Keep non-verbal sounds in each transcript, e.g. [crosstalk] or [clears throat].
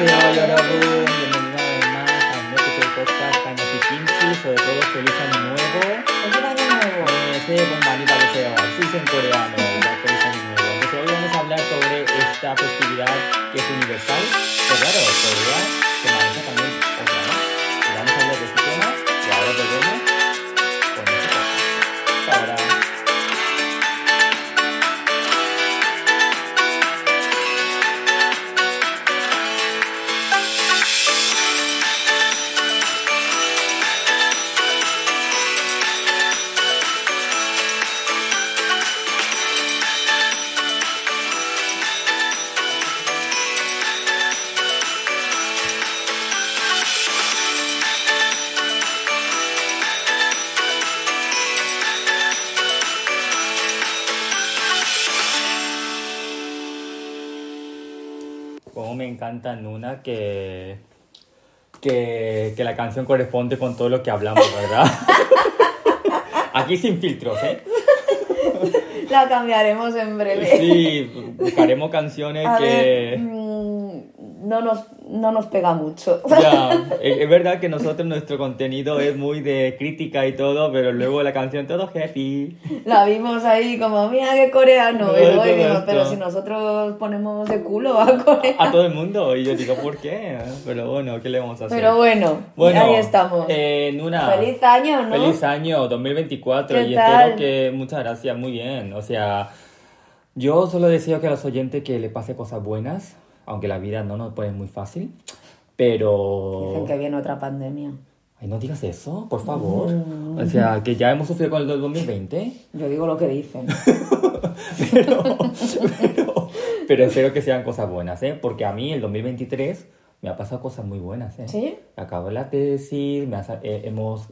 Hola, Yorabu, bienvenido además a un nuevo este podcast Kanyashi Kimchi, sobre todo feliz año nuevo. ¡Feliz año nuevo! Eh, sí, en coreano, feliz año nuevo. Entonces hoy vamos a hablar sobre esta festividad que es universal, pero claro, Corea se maneja que, que, que la canción corresponde con todo lo que hablamos, ¿verdad? [laughs] Aquí sin filtros, ¿eh? La cambiaremos en breve. Sí, buscaremos canciones A que... ver, mm, no, nos, no nos pega mucho. Ya, es, verdad que nosotros nuestro contenido es muy de crítica y todo, pero luego la canción todo happy. La vimos ahí como, mira qué coreano. No, y luego todo dijimos, esto. pero si nosotros ponemos de culo a Corea. A todo el mundo. Y yo digo, ¿por qué? Pero bueno, ¿qué le vamos a hacer? Pero bueno, Bueno, ahí estamos. eh, Nuna. Feliz año, ¿no? Feliz año 2024 ¿Qué y tal? espero que muchas gracias, muy bien. O sea, yo solo deseo que a los oyentes que le pase cosas buenas, aunque la vida no nos pone muy fácil, pero Dicen que viene otra pandemia. Ay, no digas eso, por favor. Mm. O sea, que ya hemos sufrido con el del 2020, Yo digo lo que dicen. [laughs] pero, pero, pero espero que sean cosas buenas, ¿eh? Porque a mí el 2023 me ha pasado cosas muy buenas, ¿eh? ¿Sí? Acabo la tesis, me ha eh, hemos,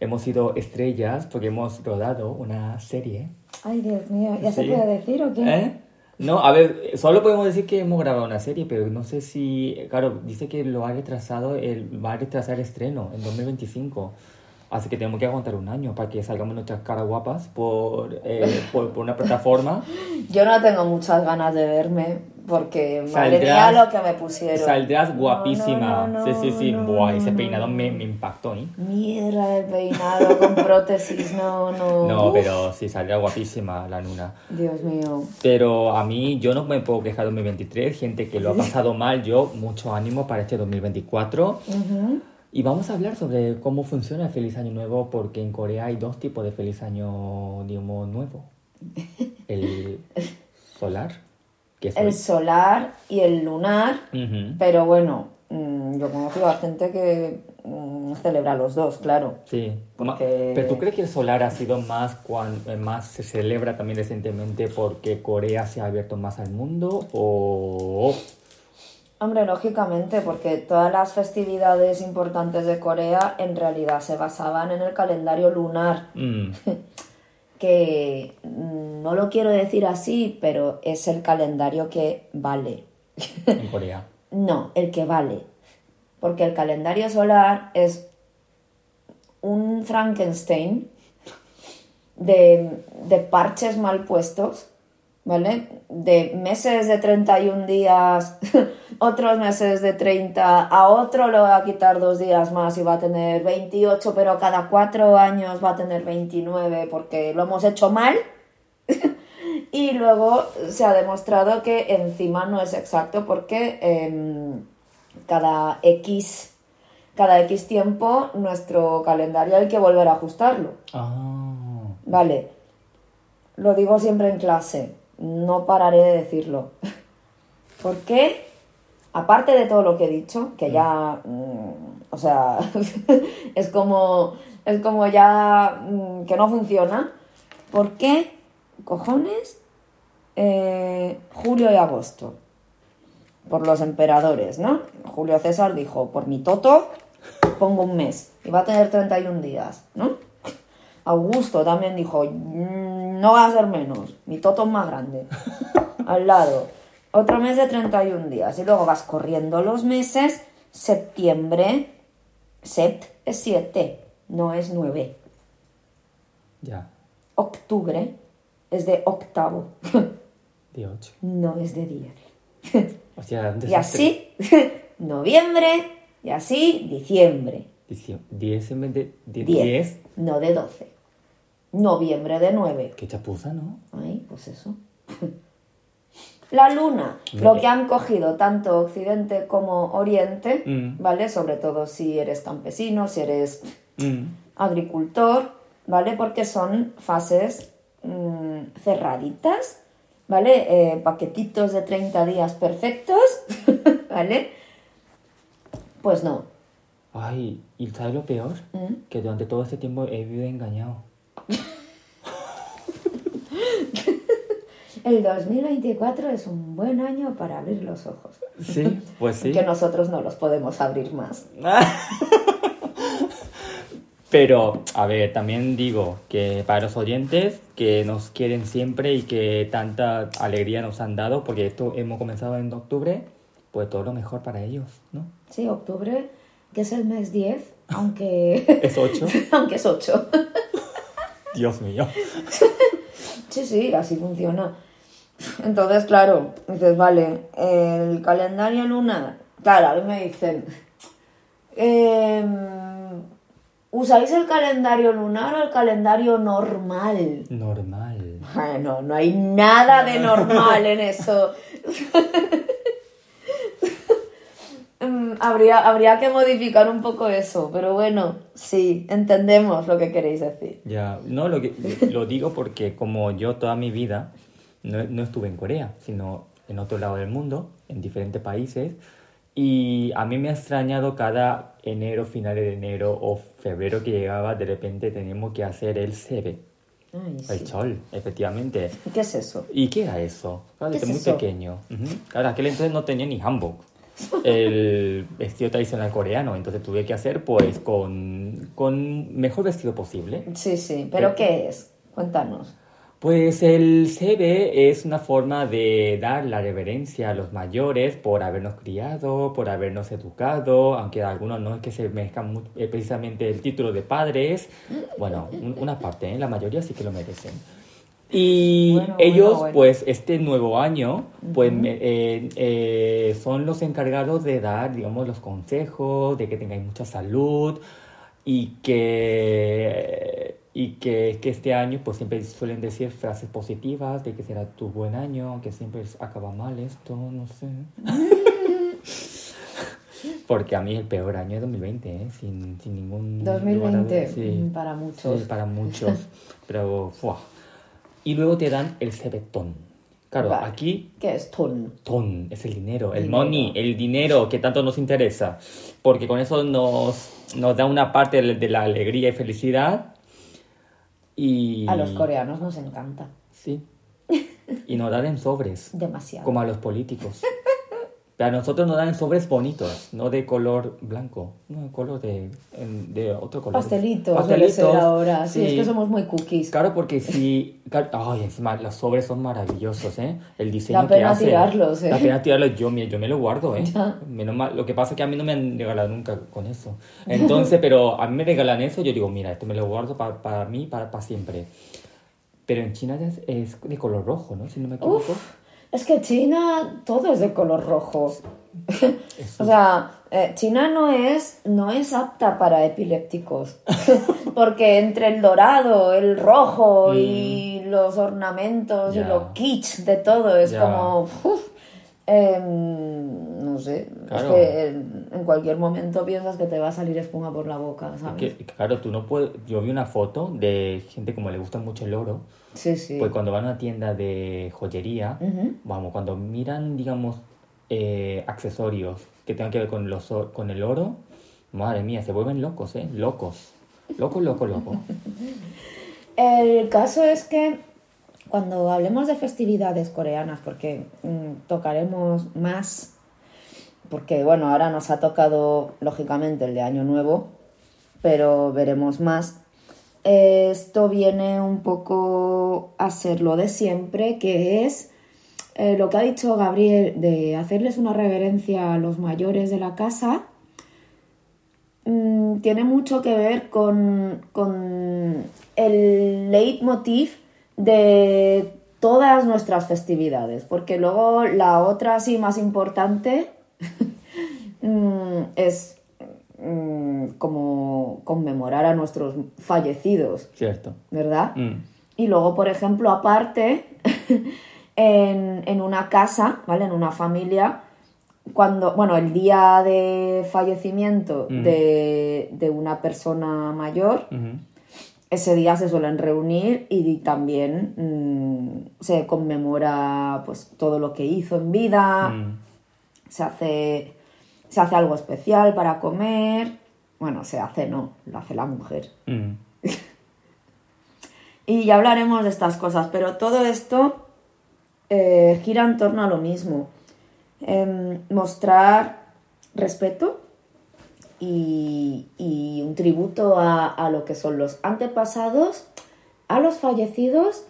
hemos sido estrellas porque hemos rodado una serie. Ay, Dios mío, ¿ya se Sí. puede decir o qué? ¿Eh? No, a ver, solo podemos decir que hemos grabado una serie, pero no sé si, claro, dice que lo ha retrasado, el, va a retrasar el estreno en 2025. Así que tenemos que aguantar un año para que salgamos nuestras caras guapas por, eh, por, por una plataforma. [laughs] Yo no tengo muchas ganas de verme porque madre Saldrás- mía lo que me pusieron. Saldrás No, guapísima. no, no, sí, sí, sí. no, Buah, ese no, peinado no. me, me impactó, ¿eh? Mierda del peinado con prótesis, no, no. No, Uf, pero sí, saldrá guapísima la luna. Dios mío. Pero a mí, yo no me puedo quejar de 2023. Gente que lo ha pasado mal, yo, mucho ánimo para este 2024. Ujú. Y vamos a hablar sobre cómo funciona el Feliz Año Nuevo, porque en Corea hay dos tipos de Feliz Año, digamos, nuevo. [laughs] El solar, que El solar y el lunar, pero bueno, mm, yo conozco a gente que mm, celebra los dos, claro. Sí, Porque- pero ¿tú crees que el solar ha sido más, cuan- eh, más se celebra también recientemente porque Corea se ha abierto más al mundo o... Hombre, lógicamente, porque todas las festividades importantes de Corea en realidad se basaban en el calendario lunar. Mm, [laughs] que mm, no lo quiero decir así, pero es el calendario que vale. en Corea. [laughs] No, el que vale. Porque el calendario solar es un Frankenstein de, de parches mal puestos, ¿vale? De meses de 31 días, [laughs] otros meses de 30, a otro le va a quitar dos días más y va a tener 28, pero cada cuatro años va a tener 29 porque lo hemos hecho mal. [laughs] Y luego se ha demostrado que encima no es exacto porque em, cada X, cada X tiempo nuestro calendario hay que volver a ajustarlo. Ah, Vale, lo digo siempre en clase, no pararé de decirlo. [laughs] ¿Por qué? Aparte de todo lo que he dicho, que ya, mm, o sea, [laughs] es como, es como ya mm, que no funciona, ¿por qué cojones eh, julio y agosto? Por los emperadores, ¿no? Julio César dijo, por mi toto pongo un mes y va a tener 31 días, ¿no? Augusto también dijo, "Mm, no va a ser menos, mi toto es más grande. [laughs] Al lado, otro mes de 31 días. Y luego vas corriendo los meses, septiembre, sept es 7, no es 9. ya, Octubre es de octavo, [laughs] de 8. no es de 10. O sea, Y así [laughs] noviembre y así diciembre. Dieci- Diez en vez de die- 10, diez. no de 12. Noviembre de 9. Qué chapuza, ¿no? Ay, pues eso. [laughs] La luna, lo que han cogido tanto Occidente como Oriente, Mm. ¿vale? Sobre todo si eres campesino, si eres Mm. agricultor, ¿vale? Porque son fases mm, cerraditas, ¿vale? Eh, paquetitos de 30 días perfectos, [laughs] ¿vale? Pues no. Ay, ¿y sabes lo peor? Que durante todo este tiempo he vivido engañado. El 2024 es un buen año para abrir los ojos. Sí, pues sí. Que nosotros no los podemos abrir más. [laughs] Pero, a ver, también digo que para los oyentes que nos quieren siempre y que tanta alegría nos han dado, porque esto hemos comenzado en octubre, pues todo lo mejor para ellos, ¿no? Sí, octubre, que es el mes 10, [laughs] [laughs] aunque, Es 8. aunque es 8. Dios mío. [laughs] Sí, sí, así funciona. Entonces, claro, dices, vale, el calendario lunar. Claro, a mí me dicen, em, ¿usáis el calendario lunar o el calendario normal? Normal. Bueno, no hay nada de normal en eso. [laughs] Mm, habría, habría que modificar un poco eso, pero bueno, sí, entendemos lo que queréis decir. Ya, no, lo, que, [laughs] lo digo porque como yo toda mi vida no, no estuve en Corea, sino en otro lado del mundo, en diferentes países, y a mí me ha extrañado cada enero, finales de enero o febrero que llegaba, de repente teníamos que hacer el sebe, Ay, el sí. chol, efectivamente. ¿Qué es eso? ¿Y qué era eso? Claro, ¿Qué es muy eso? pequeño. Ujú. Claro, aquel entonces no tenía ni hanbok, el vestido tradicional coreano, entonces tuve que hacer pues con, con mejor vestido posible. Sí, sí, pero ¿qué es? Cuéntanos. Pues el CB es una forma de dar la reverencia a los mayores por habernos criado, por habernos educado, aunque algunos no es que se merezcan eh, precisamente el título de padres. Bueno, un- una parte, ¿eh? la mayoría sí que lo merecen. Y Bueno, ellos, bueno, bueno. pues este nuevo año, pues me- eh, eh, son los encargados de dar, digamos, los consejos, de que tengáis mucha salud y que, y que, que este año, pues siempre suelen decir frases positivas de que será tu buen año, aunque siempre acaba mal esto, no sé. [laughs] Porque a mí el peor año es 2020, ¿eh? sin, sin ningún... lugar a 2020, dudas, sí. mm, para muchos. Sí, para muchos. [laughs] Pero, ¡fua! Y luego te dan el cebetón. Claro, Vale. aquí ¿Qué es ton? ton es el dinero, el Dinero. money, el dinero que tanto nos interesa. Porque con eso nos, nos da una parte de de la alegría y felicidad. Y... A los coreanos nos encanta. Sí. Y nos dan en sobres, Demasiado. como a los políticos. Pero a nosotros nos dan sobres bonitos, no de color blanco, no de color de, de otro color. Pastelitos, debe ser ahora. Sí, es que somos muy cookies. Claro, porque si... claro, Ay, encima los sobres son maravillosos, ¿eh? El diseño Da que pena hacen. tirarlos, ¿eh? Da pena tirarlos. Yo, yo me lo guardo, ¿eh? Ya. Menos mal. Lo que pasa es que a mí no me han regalado nunca con eso. Entonces, pero a mí me regalan eso, yo digo, mira, esto me lo guardo pa- para mí, para, para siempre. Pero en China es, es de color rojo, ¿no? Si no me equivoco. Uf, es que China todo es de color rojo. [laughs] o sea, eh, China no es, no es apta para epilépticos. [laughs] Porque entre el dorado, el rojo y los ornamentos y Mm. Lo kitsch de todo es como... uf, em, no sé, Claro. es que en, cualquier momento piensas que te va a salir espuma por la boca, ¿sabes? Que, claro, tú no puedes... Yo vi una foto de gente como le gusta mucho el oro. Sí, sí. Pues cuando van a una tienda de joyería, vamos, cuando miran, digamos, eh, accesorios que tengan que ver con, los, con el oro, madre mía, se vuelven locos, ¿eh? Locos. Locos, locos, locos. [laughs] El caso es que cuando hablemos de festividades coreanas, porque mm, tocaremos más, porque bueno, ahora nos ha tocado lógicamente el de Año Nuevo, pero veremos más. Esto viene un poco a ser lo de siempre, que es eh, lo que ha dicho Gabriel, de hacerles una reverencia a los mayores de la casa, mm, tiene mucho que ver con, con el leitmotiv de todas nuestras festividades, porque luego la otra sí más importante, [laughs] mm, es mm, como conmemorar a nuestros fallecidos, Cierto. ¿verdad? Mm. Y luego, por ejemplo, aparte, [laughs] en, en una casa, ¿vale? En una familia, cuando, bueno, el día de fallecimiento Mm. de, de una persona mayor. Ese día se suelen reunir y también mm, se conmemora pues todo lo que hizo en vida, Mm. se hace se hace algo especial para comer. Bueno, se hace no, lo hace la mujer. Mm. [laughs] Y ya hablaremos de estas cosas, pero todo esto eh, gira en torno a lo mismo. Em, mostrar respeto y, y un tributo a, a lo que son los antepasados, a los fallecidos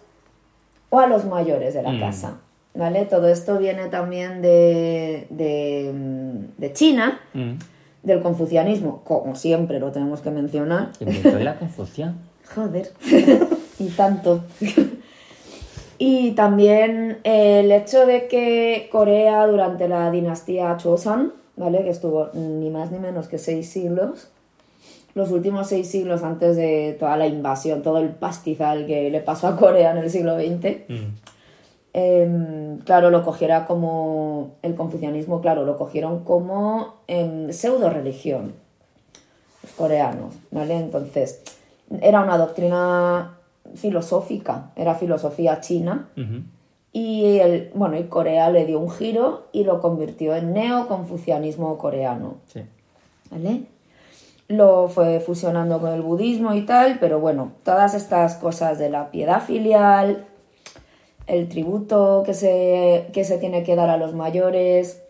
o a los mayores de la Mm. casa. ¿Vale? Todo esto viene también de, de, de China, Mm. del confucianismo, como siempre lo tenemos que mencionar. ¿Se inventó la confusión? [laughs] Joder, [laughs] y tanto. [laughs] y también el hecho de que Corea durante la dinastía Choson, ¿vale? Que estuvo ni más ni menos que seis siglos, los últimos seis siglos antes de toda la invasión, todo el pastizal que le pasó a Corea en el siglo XX, Mm. em, claro, lo cogiera como el confucianismo, claro, lo cogieron como em, pseudo religión los coreanos, ¿vale? Entonces, era una doctrina filosófica, era filosofía china. Y el, bueno, y Corea le dio un giro y lo convirtió en neoconfucianismo coreano, Sí. ¿vale? Lo fue fusionando con el budismo y tal, pero bueno, todas estas cosas de la piedad filial, el tributo que se, que se tiene que dar a los mayores,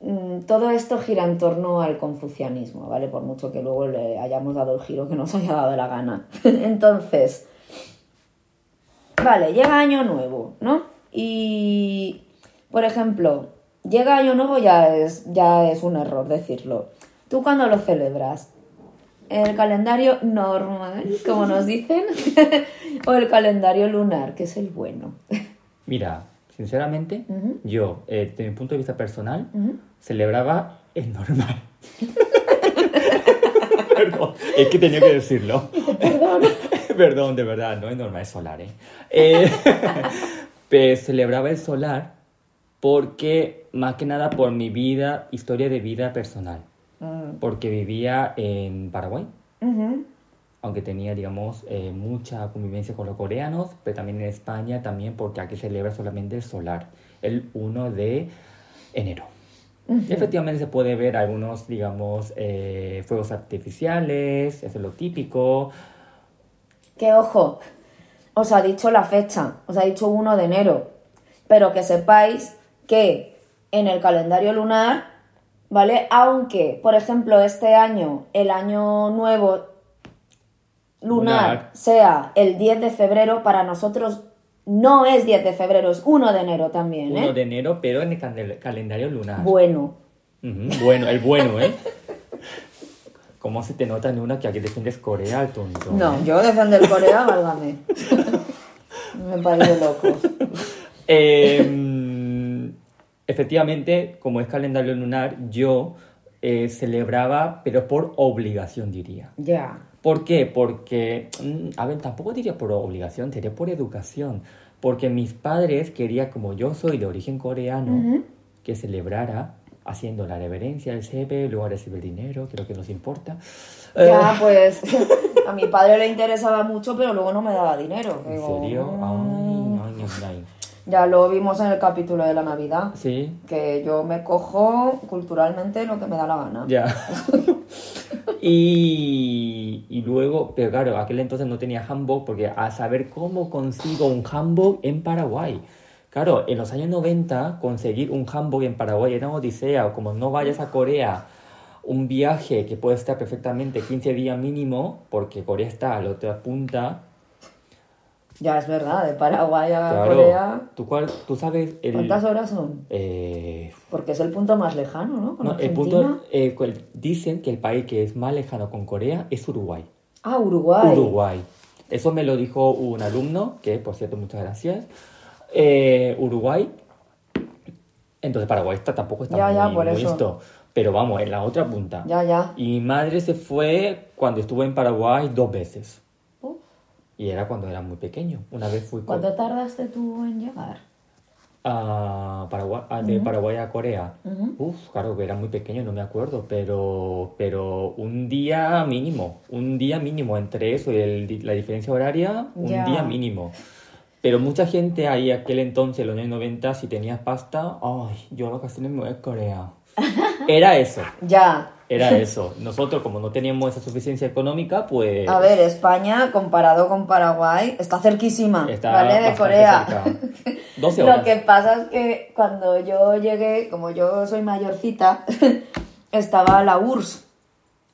mm, todo esto gira en torno al confucianismo, ¿vale? Por mucho que luego le hayamos dado el giro que nos [laughs] haya dado la gana. [laughs] Entonces, vale, llega Año Nuevo, ¿no? Y, por ejemplo, llega Año Nuevo ya es, ya es un error decirlo. ¿Tú cuándo lo celebras? ¿El calendario normal, como nos dicen? [laughs] ¿O el calendario lunar, que es el bueno? [laughs] Mira, sinceramente, yo, eh, desde mi punto de vista personal, celebraba el normal. [laughs] Perdón, es que tenía que decirlo. Perdón. Perdón, de verdad, no es normal, es solar, ¿eh? Eh, pues celebraba el solar porque, más que nada, por mi vida, historia de vida personal. Mm, Porque vivía en Paraguay, ujú. aunque tenía, digamos, eh, mucha convivencia con los coreanos, pero también en España, también porque aquí celebra solamente el solar, el 1 de enero. Efectivamente se puede ver algunos, digamos, eh, fuegos artificiales, eso es lo típico. Que ojo, os ha dicho la fecha, os ha dicho 1 de enero, pero que sepáis que en el calendario lunar, ¿vale? Aunque, por ejemplo, este año, el año nuevo lunar, Lunar. sea el 10 de febrero, para nosotros no es 10 de febrero, es 1 de enero también, 1 ¿eh? de enero, pero en el calendario lunar. Bueno, Bueno, el bueno, ¿eh? [laughs] ¿Cómo se te nota en una que aquí defiendes Corea, tonto? no, eh? yo defender Corea, válgame. [laughs] Me parece loco. Eh, efectivamente, como es calendario lunar, yo eh, celebraba, pero por obligación diría. Ya. ¿Por qué? Porque, mm, a ver, tampoco diría por obligación, diría por educación. Porque mis padres querían, como yo soy de origen coreano, que celebrara haciendo la reverencia al CP, luego recibe el dinero, creo que nos importa. Ya, pues [laughs] a mi padre le interesaba mucho, pero luego no me daba dinero. ¿En Digo, serio? mm. Ay, ay, ay. Ya lo vimos en el capítulo de la Navidad, Sí, que yo me cojo culturalmente lo que me da la gana. ya. [laughs] y, y luego, pero claro, aquel entonces no tenía hanbok porque a saber cómo consigo un hanbok en Paraguay. Claro, en los años 90 conseguir un hanbok en Paraguay era una odisea. Como no vayas a Corea, un viaje que puede estar perfectamente 15 días mínimo, porque Corea está a la otra punta. Ya es verdad, de Paraguay a Claro, Corea. ¿tú, cuál- tú sabes el... ¿Cuántas horas son? eh, Porque es el punto más lejano, ¿no? Con no, el punto, eh, dicen que el país que es más lejano con Corea es Uruguay. Ah, Uruguay. Uruguay. Eso me lo dijo un alumno, que por cierto, muchas gracias. Eh, Uruguay. Entonces Paraguay está, tampoco está Ya, muy, ya, por muy eso. esto. Pero vamos, en la otra punta. Ya, ya. Y mi madre se fue cuando estuvo en Paraguay dos veces. Uf. Y era cuando era muy pequeño. Una vez fui con- ¿Cuánto tardaste tú en llegar? a Paraguay, a- de Paraguay a Corea. Ujú. Uf, claro que era muy pequeño, no me acuerdo, pero, pero un día mínimo, un día mínimo entre eso y el la diferencia horaria, un Ya. día mínimo. Pero mucha gente ahí, aquel entonces, en los años 90, si tenías pasta, ay, yo a vacaciones me voy a Corea. [laughs] Era eso, Ya. era eso. Nosotros, como no teníamos esa suficiencia económica, pues... A ver, España, comparado con Paraguay, está cerquísima, está ¿vale? De Corea. cerca. 12 horas. Lo que pasa es que cuando yo llegué, como yo soy mayorcita, [laughs] estaba la URSS,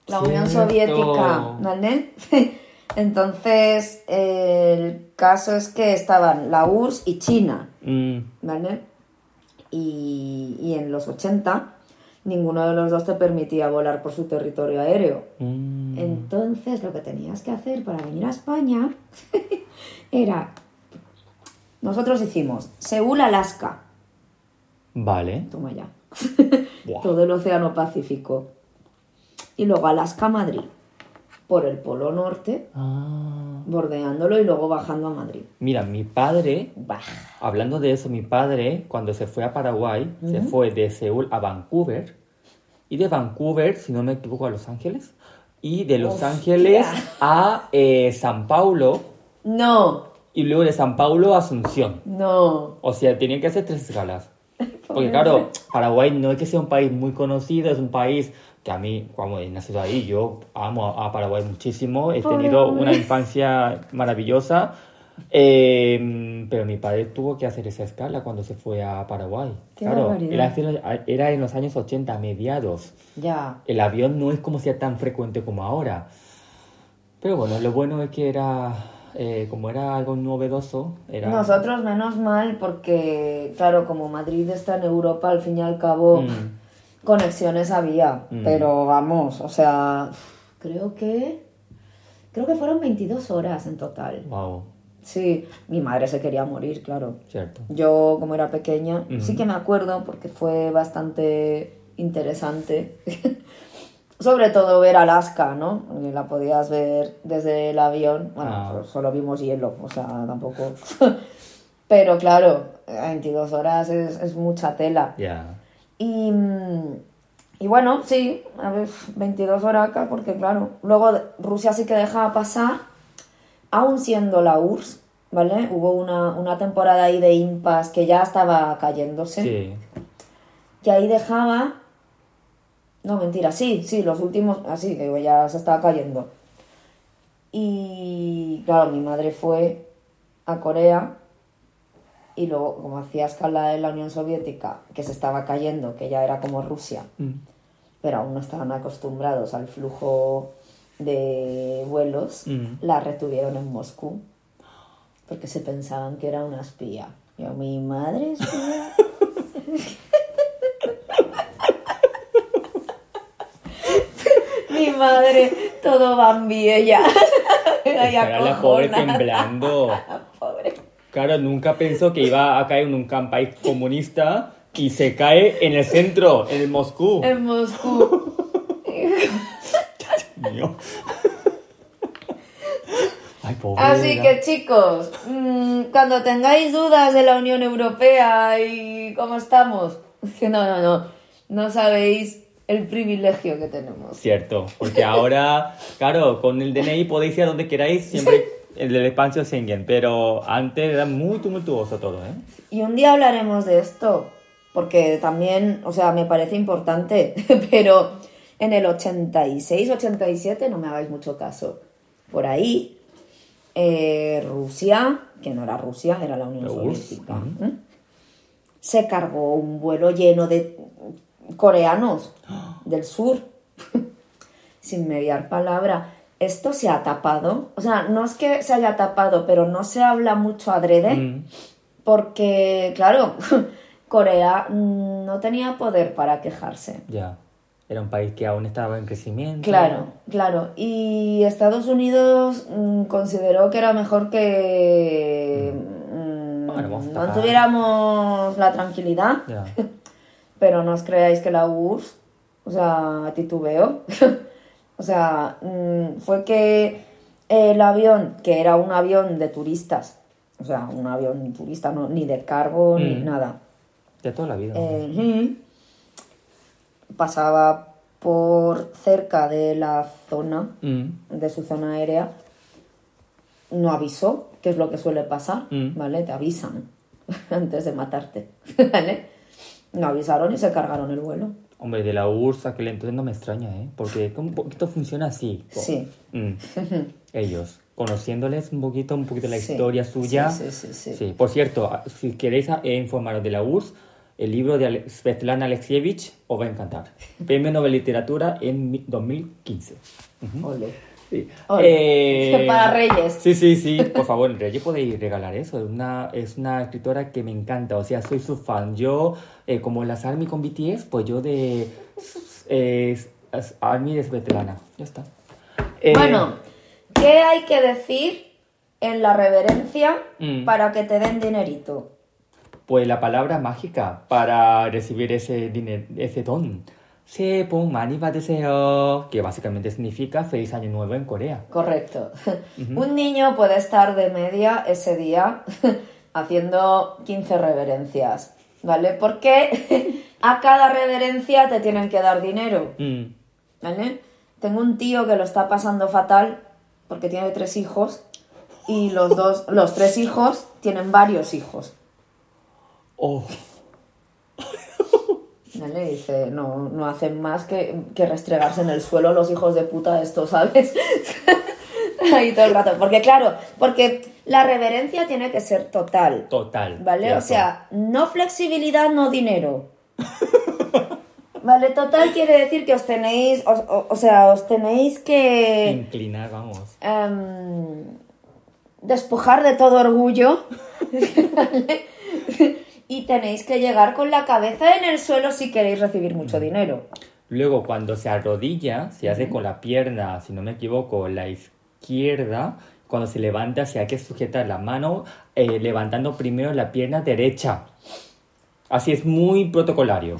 la Unión. Soviética, ¿vale? [laughs] Entonces, el caso es que estaban la URSS y China, Mm, ¿vale? Y, y en los 80, ninguno de los dos te permitía volar por su territorio aéreo. mm. Entonces, lo que tenías que hacer para venir a España [laughs] era. Nosotros hicimos Seúl, Alaska. Vale. Toma ya. [laughs] Todo el Océano Pacífico. Y luego Alaska, Madrid. Por el Polo Norte, Ah. bordeándolo y luego bajando a Madrid. Mira, mi padre, Bah. hablando de eso, mi padre, cuando se fue a Paraguay, se fue de Seúl a Vancouver. Y de Vancouver, si no me equivoco, a Los Ángeles. Y de Los Hostia. Ángeles a eh, San Paulo. No, Y luego de San Paulo a Asunción. no. O sea, tenía que hacer tres escalas. [laughs] Porque claro, Paraguay no es que sea un país muy conocido, es un país que a mí, como he nacido ahí, yo amo a, Paraguay muchísimo, he Pobre tenido hombre. una infancia maravillosa, eh, pero mi padre tuvo que hacer esa escala cuando se fue a Paraguay. Qué claro, era, era en los años 80, mediados. Ya. El avión no es como sea tan frecuente como ahora. Pero bueno, lo bueno es que era, eh, como era algo novedoso, era... Nosotros menos mal porque, claro, como Madrid está en Europa, al fin y al cabo, Mm. Conexiones había. Mm. Pero vamos, o sea, creo que... Creo que fueron 22 horas en total. Wow, Sí, mi madre se quería morir, claro. cierto. Yo, como era pequeña, sí que me acuerdo porque fue bastante interesante. [laughs] Sobre todo ver Alaska, ¿no? La podías ver desde el avión. Bueno, Ah. solo vimos hielo, o sea, tampoco. [laughs] Pero claro, 22 horas es, es mucha tela. Ya. Y, y bueno, sí, a ver, 22 horas acá, porque claro, luego Rusia sí que dejaba pasar, aún siendo la URSS, ¿vale? Hubo una, una temporada ahí de impas que ya estaba cayéndose, Sí. y ahí dejaba... No, mentira, sí, sí, los últimos, así, que ya se estaba cayendo. Y claro, mi madre fue a Corea y luego, como hacía escala en la Unión Soviética, que se estaba cayendo, que ya era como Rusia, Mm. pero aún no estaban acostumbrados al flujo de vuelos, Mm. la retuvieron en Moscú porque se pensaban que era una espía. Yo, mi madre espía. mi madre, todo Bambi, ella. Estará la pobre temblando. La pobre. Claro, nunca pensó que iba a caer en un país comunista y se cae en el centro, en el Moscú. En Moscú. Mío. Ay, pobre. Así que chicos, mm, cuando tengáis dudas de la Unión Europea y cómo estamos, que no, no, no, no sabéis el privilegio que tenemos. Cierto, porque ahora, claro, con el DNI podéis ir a donde queráis, siempre el del espacio Schengen, pero antes era muy tumultuoso todo, ¿eh? Y un día hablaremos de esto, porque también, o sea, me parece importante, [laughs] pero en el 86, 87, no me hagáis mucho caso, por ahí, eh, Rusia, que no era Rusia, era la Unión La Soviética. ¿eh? se cargó un vuelo lleno de coreanos [gasps] del sur, [laughs] sin mediar palabra. Esto se ha tapado, o sea, no es que se haya tapado, pero no se habla mucho adrede. Mm. Porque, claro, [laughs] Corea no tenía poder para quejarse. Ya, era un país que aún estaba en crecimiento. Claro, claro. Y Estados Unidos mm, consideró que era mejor que mm, Bueno, mantuviéramos la tranquilidad. Ya. [laughs] Pero no os creáis que la URSS O sea, titubeo. [laughs] o sea, mm, fue que el avión, que era un avión de turistas, o sea, un avión turista, no, ni de cargo ni Mm. nada, De toda la vida. eh, pasaba por cerca de la zona, Mm. de su zona aérea, no avisó, que es lo que suele pasar. ¿vale? Te avisan [laughs] antes de matarte, [laughs] ¿vale? No avisaron y se cargaron el vuelo. Hombre, de la URSS aquel entonces no me extraña, ¿eh? Porque un poquito funciona así. Co- Sí. Mm. [laughs] Ellos, conociéndoles un poquito, un poquito la Sí, historia suya. sí, sí, sí. Sí, por cierto, a- si queréis a- eh, informaros de la URSS, el libro de Svetlana Alexievich os va a encantar. [laughs] Premio Nobel Literatura en mi- 2015. Ujú. Ole. Sí. Ole. [laughs] Para Reyes. Sí, sí, sí. Por favor, Reyes podéis regalar eso. Es una, es una escritora que me encanta. O sea, soy su fan. Yo, eh, como las Army con BTS, pues yo de eh, Army de Svetlana. Ya está. Eh, Bueno, ¿qué hay que decir en la reverencia Mm. para que te den dinerito? Pues la palabra mágica para recibir ese, diner- ese don. Sebon Mani Deseo, que básicamente significa Feliz Año Nuevo en Corea. Correcto. Un niño puede estar de media ese día [laughs] haciendo 15 reverencias, ¿vale? Porque [laughs] a cada reverencia te tienen que dar dinero, mm. ¿vale? Tengo un tío que lo está pasando fatal porque tiene tres hijos y los dos, los tres hijos tienen varios hijos. Oh. ¿Vale? Dice, no, no hacen más que, que restregarse en el suelo los hijos de puta estos, ¿sabes? [laughs] Ahí todo el rato. Porque claro, porque la reverencia tiene que ser total. Total. ¿Vale? O sea, no flexibilidad, no dinero. Vale, total quiere decir que os tenéis, os- o, o sea, os tenéis que Inclinar, vamos. em, despojar de todo orgullo [laughs] ¿vale? Y tenéis que llegar con la cabeza en el suelo si queréis recibir mucho dinero. Luego, cuando se arrodilla, se hace con la pierna, si no me equivoco, la izquierda. Cuando se levanta, se hay que sujetar la mano eh, levantando primero la pierna derecha. Así es muy protocolario.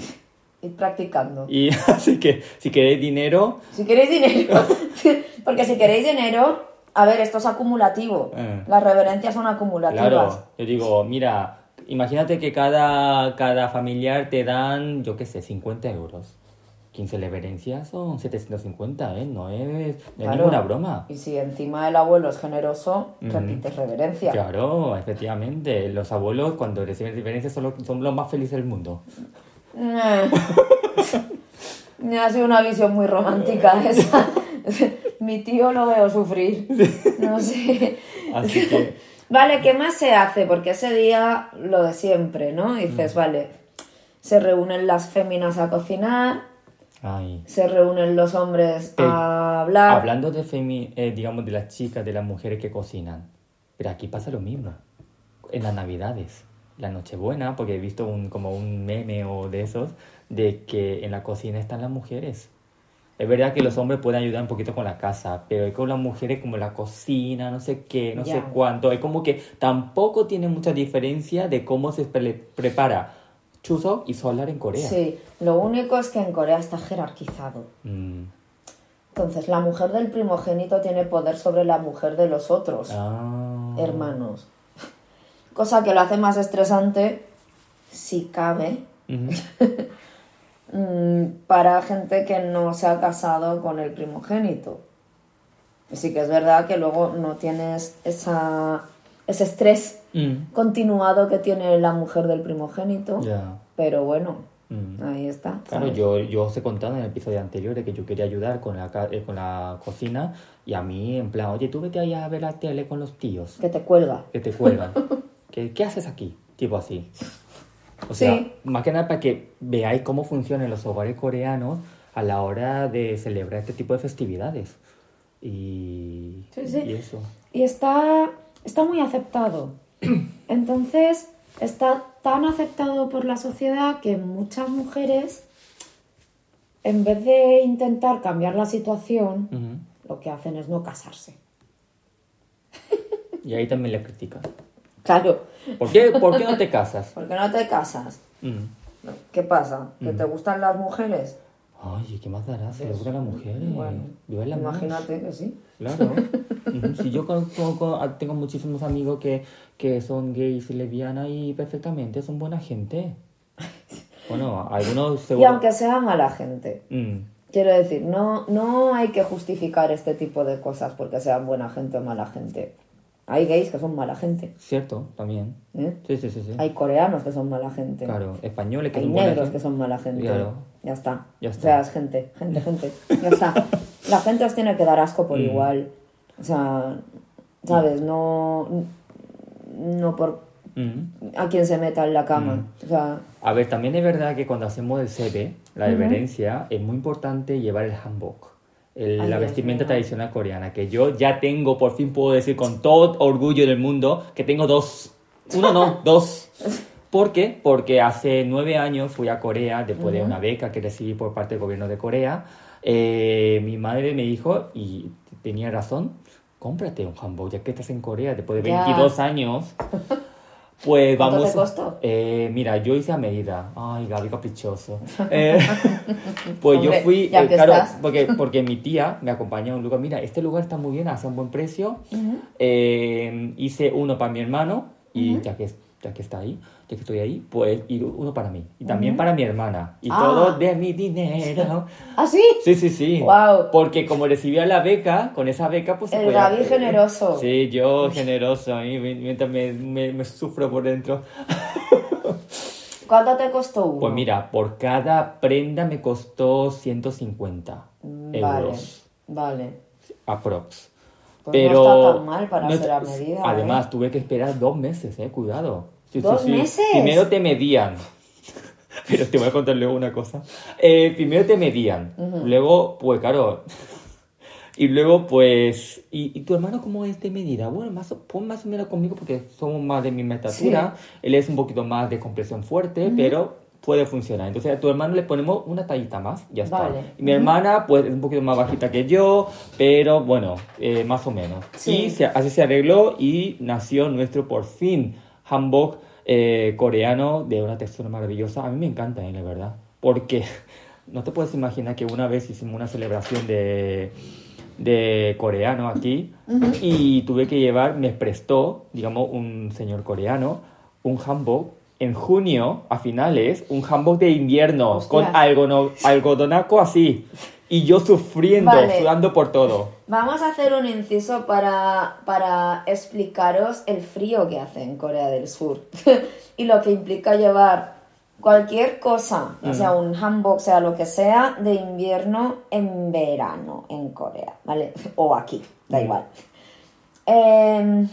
Ir practicando. Y [laughs] así que si queréis dinero, Si queréis dinero, [laughs] porque si queréis dinero, a ver, esto es acumulativo. Eh. Las reverencias son acumulativas. claro, yo digo, mira, imagínate que cada, cada familiar te dan, yo qué sé, 50 euros. 15 reverencias son 750, ¿eh? No es, no es ninguna broma. Y si encima el abuelo es generoso, repites reverencia. Claro, efectivamente. Los abuelos cuando reciben reverencias son, los- son los más felices del mundo. Me [laughs] ha sido una visión muy romántica [laughs] esa. Mi tío lo veo sufrir. No sé. Así que, Vale, ¿qué más se hace? Porque ese día lo de siempre, ¿no? Dices, vale, se reúnen las féminas a cocinar, ay. se reúnen los hombres Eh, a hablar. Hablando de femi, eh, digamos, de las chicas, de las mujeres que cocinan. Pero aquí pasa lo mismo. En las navidades, la Nochebuena, porque he visto un, como un meme o de esos, de que en la cocina están las mujeres. Es verdad que los hombres pueden ayudar un poquito con la casa, pero es con las mujeres como la cocina, no sé qué, no sé cuánto. Es como que tampoco tiene mucha diferencia de cómo se pre- prepara chuseok y solar en Corea. Sí, lo único es que en Corea está jerarquizado. Mm. Entonces, la mujer del primogénito tiene poder sobre la mujer de los otros Ah. hermanos. Cosa que lo hace más estresante, si cabe, mm, [laughs] para gente que no se ha casado con el primogénito. Y sí que es verdad que luego no tienes esa, ese estrés Mm. continuado que tiene la mujer del primogénito, pero bueno, Mm. ahí está. Claro, ¿sabes? yo, yo os he contado en el episodio anterior de que yo quería ayudar con la, eh, con la cocina y a mí en plan, oye, tú vete ahí a ver la tele con los tíos Que te cuelga. que te cuelgan. [laughs] ¿Qué, ¿Qué haces aquí? Tipo así. O sea, Sí. más que nada para que veáis cómo funcionan los hogares coreanos a la hora de celebrar este tipo de festividades. Y, Sí, sí. y eso. Y está, está muy aceptado. [clears throat] Entonces, está tan aceptado por la sociedad que muchas mujeres, en vez de intentar cambiar la situación, lo que hacen es no casarse. Y ahí también le critican. Claro, ¿Por qué, ¿Por qué no te casas? [laughs] ¿por qué no te casas? Mm. ¿Qué pasa? ¿Que te gustan las mujeres? Ay, ¿qué más dará? Celebra a las mujeres. Bueno, Viva el amor. imagínate que sí. Claro. [laughs] Sí, yo conozco- con- tengo muchísimos amigos que, que son gays y lesbianas y perfectamente son buena gente. [laughs] Bueno, algunos Y seguro... aunque sea mala gente, Mm, quiero decir, no, no hay que justificar este tipo de cosas porque sean buena gente o mala gente. Hay gays que son mala gente. cierto, también. ¿eh? Sí, sí, sí. sí. Hay coreanos que son mala gente. Claro, españoles que Hay son negros gente. que son mala gente. Claro. Ya está. Ya O está. sea, es gente, gente, gente. Ya está. La gente os tiene que dar asco por Mm. igual. O sea, ¿sabes? No, no por Mm. a quien se meta en la cama. O sea, A ver, también es verdad que cuando hacemos el CB, la reverencia, es muy importante llevar el hanbok, el- Ay, la vestimenta tradicional coreana, que yo ya tengo, por fin puedo decir con todo orgullo del mundo, que tengo dos. Uno no, [laughs] dos. ¿Por qué? Porque hace nueve años fui a Corea después de una beca que recibí por parte del gobierno de Corea. Eh, mi madre me dijo, y tenía razón, cómprate un hanbok, ya que estás en Corea después de Ya. 22 años. [laughs] Pues ¿Cuánto vamos. te costó? Eh, mira, yo hice a medida. Ay, Gaby caprichoso. [laughs] Eh, pues Hombre, yo fui, eh, claro, estás. porque, porque mi tía me acompañó a un lugar. Mira, este lugar está muy bien, hace un buen precio. Hice uno para mi hermano y ya, que, ya que está ahí, que estoy ahí, pues y uno para mí. Y también para mi hermana. Y Ah. todo de mi dinero. [laughs] ¿Ah, sí? Sí, sí, sí. Guau. Porque como recibía la beca, con esa beca, pues El Gaby generoso. Sí, yo generoso, y mientras me, me, me sufro por dentro. [laughs] ¿Cuánto te costó uno? Pues mira, por cada prenda me costó 150 Mm, Vale, euros, vale. aprox. Pues Pero no está tan mal para no hacer a está- medida. Además, ¿eh? tuve que esperar dos meses, eh, cuidado. Sí, sí, ¿Dos sí. meses? Primero te medían. [laughs] Pero te voy a contar luego una cosa. Eh, primero te medían. Luego, pues claro. Y luego, pues. ¿y, y tu hermano cómo es de medida? Bueno, más, pon más o menos conmigo porque somos más de misma estatura. Él es un poquito más de compresión fuerte, pero puede funcionar. Entonces, a tu hermano le ponemos una tallita más, ya está. Vale. Y mi hermana, pues, es un poquito más bajita que yo, pero bueno, eh, más o menos. Sí. Y se- así se arregló y nació nuestro, por fin, hanbok eh, coreano de una textura maravillosa. A mí me encanta, eh, la verdad. Porque [laughs] no te puedes imaginar que una vez hicimos una celebración de, de coreano aquí y tuve que llevar, me prestó, digamos, un señor coreano, un hanbok en junio, a finales, un hanbok de invierno Hostia. con algodonaco así. Y yo sufriendo, Vale. sudando por todo. Vamos a hacer un inciso para, para explicaros el frío que hace en Corea del Sur [laughs] y lo que implica llevar cualquier cosa, sea un hanbok, sea lo que sea, de invierno en verano en Corea, ¿vale? [laughs] O aquí, da igual. Em,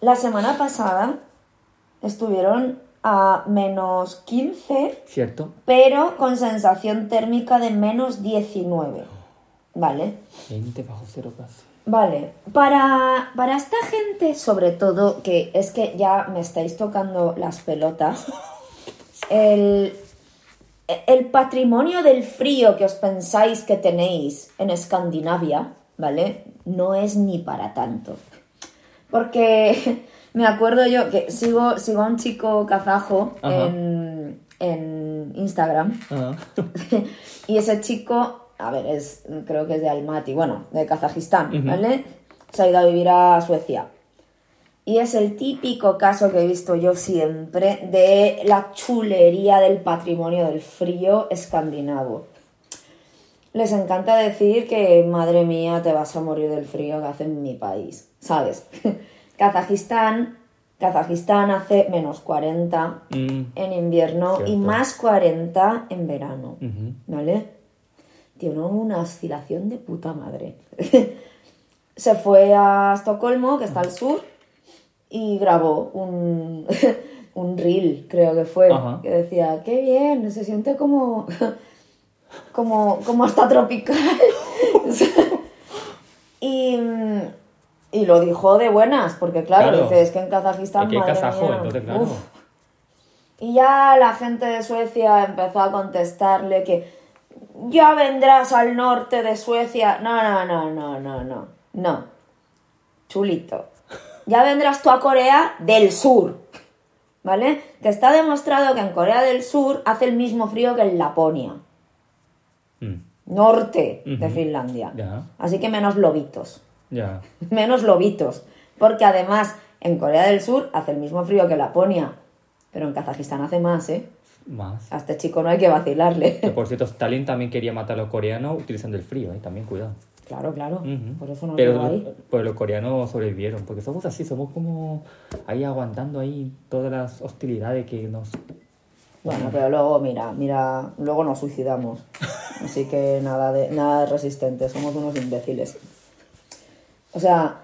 la semana pasada estuvieron a menos 15 ¿Cierto? pero con sensación térmica de menos 19. ¿Vale? 20 bajo cero casi. Vale. Para, para esta gente, sobre todo, que es que ya me estáis tocando las pelotas, [laughs] el, el patrimonio del frío que os pensáis que tenéis en Escandinavia, ¿vale? No es ni para tanto. Porque [laughs] me acuerdo yo que sigo, sigo a un chico kazajo Ajá. en, en Instagram Ah. [laughs] y ese chico, a ver, es, creo que es de Almaty, bueno, de Kazajistán. ¿vale? Se ha ido a vivir a Suecia. Y es el típico caso que he visto yo siempre de la chulería del patrimonio del frío escandinavo. Les encanta decir que, madre mía, te vas a morir del frío que hace en mi país, ¿sabes? [laughs] Kazajistán, Kazajistán hace menos 40 Mm. en invierno y más 40 en verano. ¿vale? Una oscilación de puta madre. [laughs] Se fue a Estocolmo, que está al sur, y grabó un, [laughs] un reel, creo que fue, Ajá. que decía, qué bien, se siente como, [laughs] como, como hasta tropical. y, y lo dijo de buenas, porque claro, Claro. dice, es que en Kazajistán, Aquí hay madre kazajo, mía, entonces claro. uf". Y ya la gente de Suecia empezó a contestarle que ya vendrás al norte de Suecia. No, no, no, no, no, no. No. Chulito. Ya vendrás tú a Corea del Sur. ¿Vale? Que está demostrado que en Corea del Sur hace el mismo frío que en Laponia. Mm, norte de. Finlandia. Así que menos lobitos. Ya. [laughs] menos lobitos. Porque además en Corea del Sur hace el mismo frío que Laponia. Pero en Kazajistán hace más, ¿eh? Más. A este chico no hay que vacilarle. Que por cierto, Stalin también quería matar a los coreanos utilizando el frío, ¿eh? También cuidado. claro, claro. Por eso no Pero quedó ahí. pues los coreanos sobrevivieron, porque somos así, somos como ahí aguantando ahí todas las hostilidades que nos... Bueno, pero luego, mira, mira, luego nos suicidamos. [laughs] Así que nada de, nada de resistentes, somos unos imbéciles. O sea,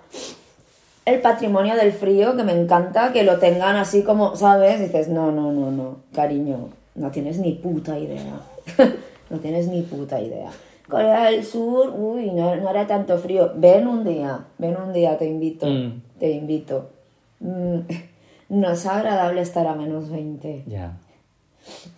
el patrimonio del frío, que me encanta que lo tengan así como, ¿sabes? Dices, no, no, no, no, cariño, no tienes ni puta idea. [laughs] no tienes ni puta idea. Corea del Sur, uy, no, no era tanto frío. Ven un día, ven un día, te invito, Mm. te invito. Mm, [laughs] no es agradable estar a menos 20. Ya.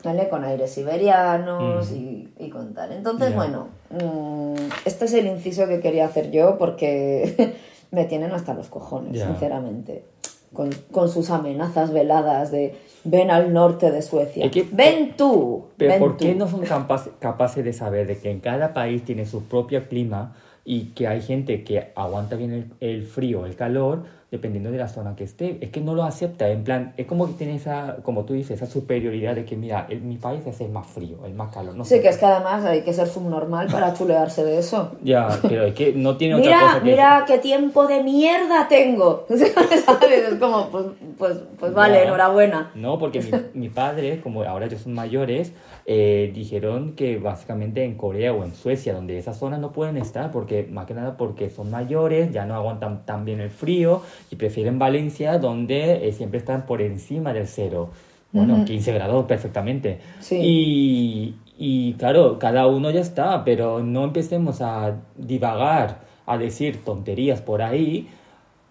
¿vale? Con aires siberianos y, y con tal. Entonces, bueno, mm, este es el inciso que quería hacer yo porque [laughs] me tienen hasta los cojones, sinceramente. Con, con sus amenazas veladas de ven al norte de Suecia. Es que- ven tú. Pero ven ¿por qué tú". no son capaces, capaces de saber de que en cada país tiene su propio clima y que hay gente que aguanta bien el, el frío, el calor, dependiendo de la zona que esté? Es que no lo acepta, en plan, es como que tiene esa, como tú dices, esa superioridad de que, mira, el- mi país es el más frío, el más calor. No Sí, sé. que es que además hay que ser subnormal para chulearse de eso. [laughs] Ya, pero es que no tiene otra Mira, cosa que mira qué tiempo de mierda tengo. [laughs] ¿Sabes? Es como, pues, pues, pues vale, Ya. enhorabuena. No, porque mi, [laughs] mi padre, como ahora ellos son mayores, eh, dijeron que básicamente en Corea o en Suecia, donde esas zonas no pueden estar, porque más que nada porque son mayores, ya no aguantan tan bien el frío y prefieren Valencia, donde eh, siempre están por encima del cero. Bueno, 15 grados perfectamente. Sí. Y, y claro, cada uno ya está, pero no empecemos a divagar, a decir tonterías por ahí,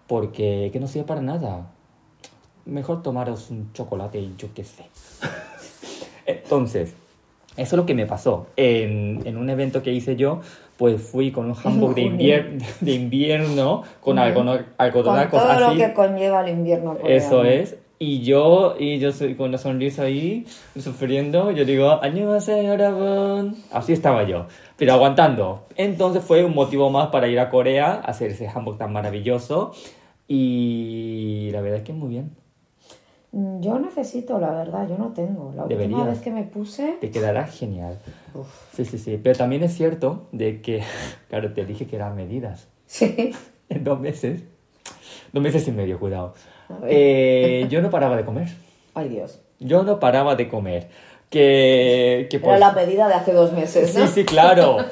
porque que no sirve para nada. Mejor tomaros un chocolate y yo qué sé. [laughs] Entonces, eso es lo que me pasó. En, en un evento que hice yo, pues fui con un hanbok de, [laughs] invier- [laughs] de invierno, con algodón, algodón Con todo lo así. que conlleva el invierno. Eso es. Y yo, y yo soy con la sonrisa ahí, sufriendo, yo digo. Así estaba yo, pero aguantando. Entonces fue un motivo más para ir a Corea, a hacer ese hanbok tan maravilloso. Y la verdad es que muy bien. Mm, Yo necesito, la verdad, yo no tengo. La última Deberías. vez que me puse... Te quedará genial. Uf. Sí, sí, sí. Pero también es cierto de que, [laughs] claro, te dije que eran medidas. Sí. [laughs] En dos meses. Dos meses y medio, cuidado. Eh, yo no paraba de comer. Ay, Dios. Yo no paraba de comer. Que, que Era la pedida de hace dos meses, ¿no? Sí, sí, claro. [laughs]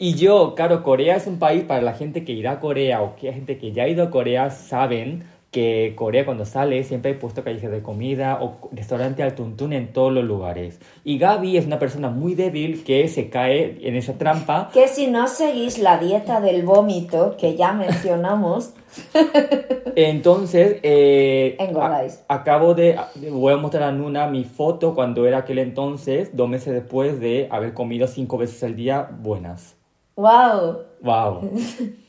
Y yo, claro, Corea es un país para la gente que irá a Corea o que gente que ya ha ido a Corea, saben que Corea cuando sale siempre hay puesto calles de comida o restaurante al tuntún en todos los lugares. Y Gaby es una persona muy débil que se cae en esa trampa. Que si no seguís la dieta del vómito, que ya mencionamos, [laughs] Entonces, eh, Engordáis. a- acabo de, voy a mostrar a Nuna mi foto cuando era aquel entonces, dos meses después de haber comido cinco veces al día buenas. ¡wow! Wow. [laughs]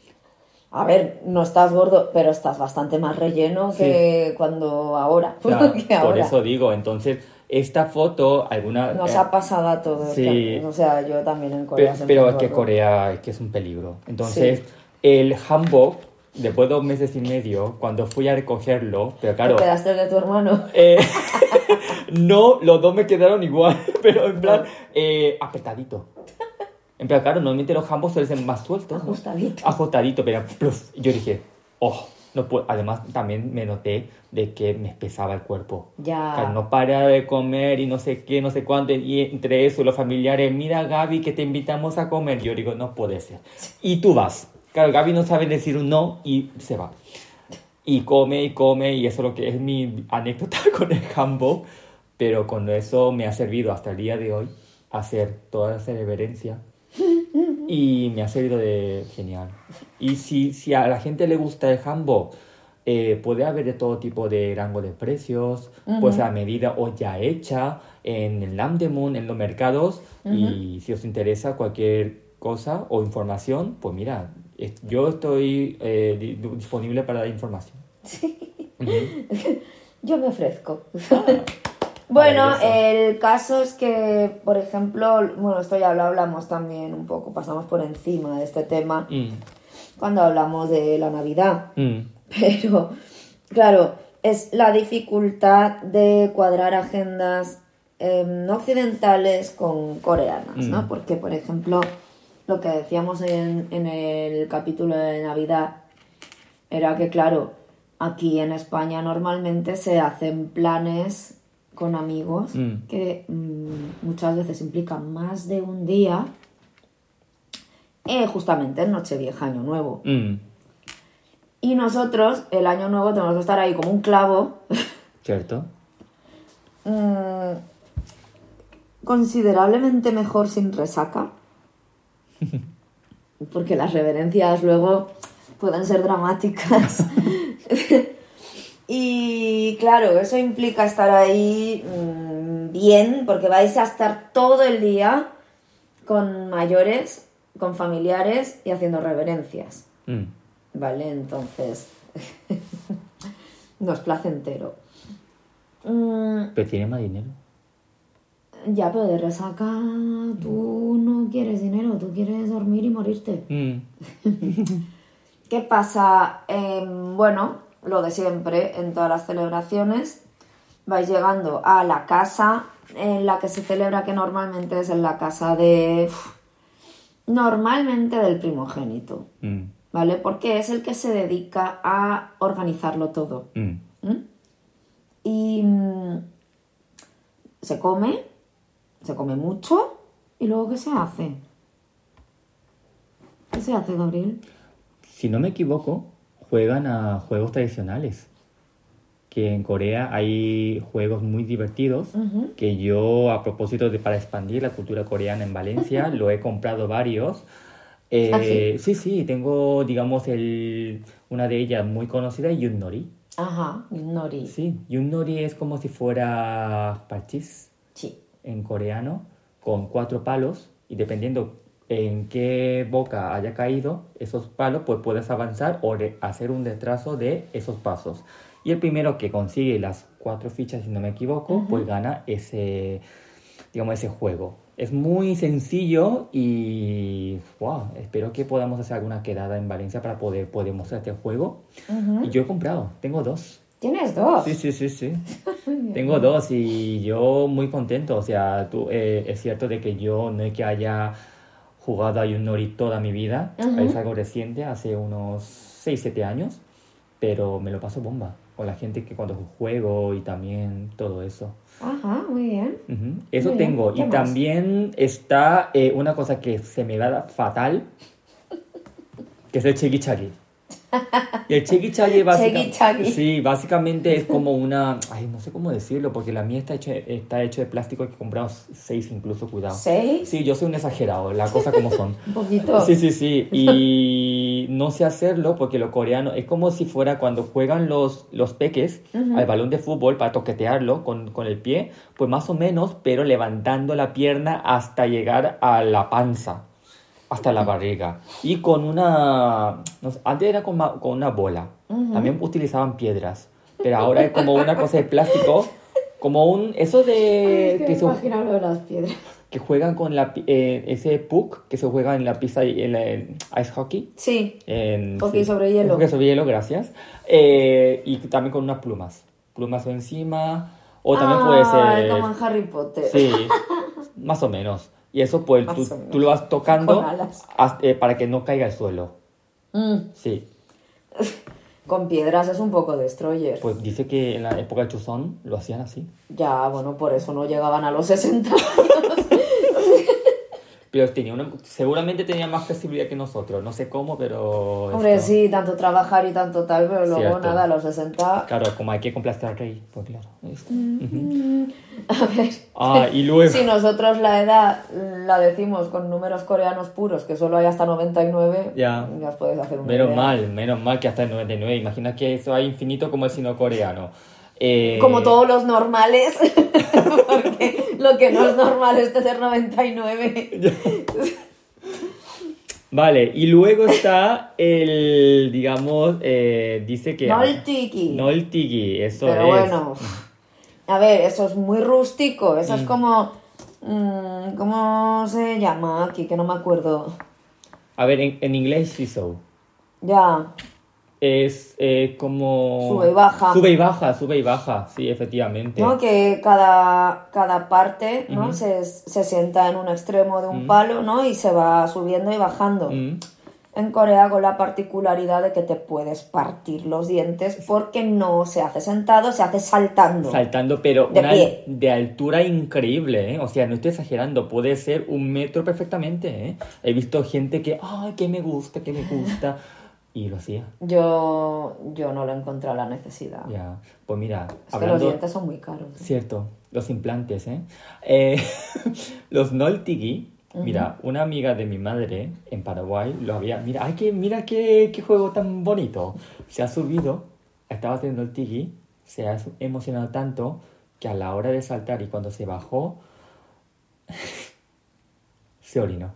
A ver, no estás gordo, pero estás bastante más relleno que cuando ahora. [laughs] Que por ahora. eso digo, entonces, esta foto, alguna... Nos eh, ha pasado a todos. sí. o sea, yo también en Corea. siempre pero es que. Corea es que es un peligro. Entonces, el hanbok, después de dos meses y medio, cuando fui a recogerlo, pero claro... Te quedaste de tu hermano. eh, [laughs] no, los dos me quedaron igual, [laughs] pero en plan, eh, apretadito. En plan, claro, normalmente los hanboks suelen ser más sueltos. ¿no? Ajustadito. Ajustadito, pero pluf, yo dije, oh, no puedo. Además, también me noté de que me pesaba el cuerpo. Ya. Claro, no para de comer y no sé qué, no sé cuánto. Y entre eso, los familiares, mira Gaby, que te invitamos a comer. Yo digo, no puede ser. Y tú vas. Claro, Gaby no sabe decir un no y se va. Y come y come, y eso es lo que es mi anécdota [laughs] con el jambo. Pero con eso me ha servido hasta el día de hoy hacer toda esa reverencia. Y me ha servido de genial. Y si, si a la gente le gusta el jambo, eh, puede haber de todo tipo de rango de precios, pues a medida o ya hecha en el Namdemun, en los mercados. Y si os interesa cualquier cosa o información, pues mira, es- yo estoy eh, di- disponible para dar información. Ujú. [laughs] Yo me ofrezco. Bueno, el caso es que, por ejemplo, bueno, esto ya lo hablamos también un poco, pasamos por encima de este tema Mm, cuando hablamos de la Navidad. mm, [laughs] Pero, claro, es la dificultad de cuadrar agendas eh, occidentales con coreanas, ¿no? Mm. Porque, por ejemplo, lo que decíamos en, en el capítulo de Navidad era que, claro, aquí en España normalmente se hacen planes con amigos Mm. que mm, muchas veces implican más de un día, eh, justamente en Nochevieja, Año Nuevo. mm. Y nosotros, el año nuevo, tenemos que estar ahí como un clavo, [laughs] ¿Cierto? considerablemente mejor sin resaca. [laughs] Porque las reverencias luego pueden ser dramáticas. [laughs] y claro, eso implica estar ahí mm, bien, porque vais a estar todo el día con mayores, con familiares y haciendo reverencias. Mm. Vale, entonces [laughs] no es placentero. Mm, Pero tiene más dinero. ya, pero de resaca tú no quieres dinero, tú quieres dormir y morirte. Mm, [laughs] ¿Qué pasa? Em, bueno, lo de siempre, en todas las celebraciones vais llegando a la casa en la que se celebra, que normalmente es en la casa de... normalmente del primogénito, mm, ¿vale? Porque es el que se dedica a organizarlo todo. mm. ¿Mm? Y se come, se come mucho, y luego ¿qué se hace? ¿Qué se hace, Gabriel? Si no me equivoco, juegan a juegos tradicionales. Que en Corea hay juegos muy divertidos Ujú. que yo, a propósito de para expandir la cultura coreana en Valencia, lo he comprado varios. Eh, ¿Ah, sí? sí, sí, tengo, digamos, el, una de ellas muy conocida, Yunori. Ajá, nori. Sí, Yunori es como si fuera parchís Sí. en coreano, con cuatro palos, y dependiendo en qué boca haya caído esos palos, pues puedes avanzar o hacer un retraso de esos pasos. Y el primero que consigue las cuatro fichas, si no me equivoco, pues gana ese, digamos, ese juego. Es muy sencillo y wow, espero que podamos hacer alguna quedada en Valencia para poder, poder mostrar este juego. Y yo he comprado, tengo dos. ¿Tienes dos? Sí, sí, sí, sí. [laughs] Tengo dos y yo muy contento. O sea, tú, eh, es cierto de que yo no es que haya jugado a Yunori toda mi vida. Ujú. Es algo reciente, hace unos 6, 7 años. Pero me lo paso bomba con la gente que cuando juego y también todo eso. Ajá, muy bien. Ujú. Eso Muy tengo. ¿Qué Y más? también está eh, una cosa que se me da fatal, que es el chiquichagui. El chiquichagui básicamente... Sí, básicamente es como una... Ay, no sé cómo decirlo, porque la mía está hecho, está hecho de plástico que compramos seis incluso, cuidado. ¿Seis? Sí, yo soy un exagerado, las cosas como son. [laughs] Un poquito. Sí, sí, sí. Y [laughs] no sé hacerlo porque los coreanos es como si fuera cuando juegan los, los peques al balón de fútbol para toquetearlo con, con el pie, pues más o menos, pero levantando la pierna hasta llegar a la panza, hasta la barriga. Y con una. no sé, antes era con, con una bola. También utilizaban piedras. Pero ahora es como una cosa de plástico. Como un. Eso de. Es que se- de las piedras. que juegan con la, eh, ese puck que se juega en la pista y en la en ice hockey. Sí. En, Hockey sobre hielo. Hockey sobre hielo, gracias. Eh, y también con unas plumas. Plumas encima. O también puede Ah, ser. como en Harry Potter. Sí, [laughs] más o menos. Y eso pues tú, tú lo vas tocando hasta- eh, para que no caiga al suelo. Mm, Sí. [laughs] Con piedras es un poco destroyer. Pues dice que en la época del chuzón lo hacían así. Ya, bueno, por eso no llegaban a los 60 Pero tenía una, seguramente tenía más flexibilidad que nosotros. No sé cómo, pero... Hombre, esto- sí, tanto trabajar y tanto tal, pero luego Cierto. nada, a los 60... Claro, como hay que complacer al rey, pues claro. esto. A ver, [laughs] Ah, y luego... si nosotros la edad la decimos con números coreanos puros, que solo hay hasta 99, Ya. os podéis hacer una Menos idea. mal, menos mal que hasta el 99. Imagina que eso hay infinito como el sino coreano. Eh, Como todos los normales, [laughs] porque lo que no es normal es tener 99. Vale, y luego está el, digamos, eh, dice que... No el tiki. No el tiki, eso Pero es. bueno, A ver, eso es muy rústico. Eso es como. mm, ¿Cómo se llama aquí? Que no me acuerdo. A ver, en, en inglés shiso. Ya. Es eh, como... Sube y baja. Sube y baja, sube y baja, sí, efectivamente. ¿no? Que cada, cada parte ¿no? se, se sienta en un extremo de un palo ¿no? y se va subiendo y bajando. Mm, En Corea con la particularidad de que te puedes partir los dientes porque no se hace sentado, se hace saltando. Saltando, pero De una pie. de altura increíble, ¿eh? O sea, no estoy exagerando, puede ser un metro perfectamente, ¿eh? He visto gente que, ay, que me gusta, que me gusta, [laughs] y lo hacía. Yo, yo no le he encontrado la necesidad. Ya, pues mira, Es que los dientes son muy caros. Cierto, los implantes, ¿eh? Eh, [laughs] los Noltigi, mira, una amiga de mi madre en Paraguay lo había, mira, ay, que, mira qué, qué juego tan bonito. Se ha subido, estaba haciendo el tigi, se ha emocionado tanto que a la hora de saltar y cuando se bajó, [laughs] se orinó.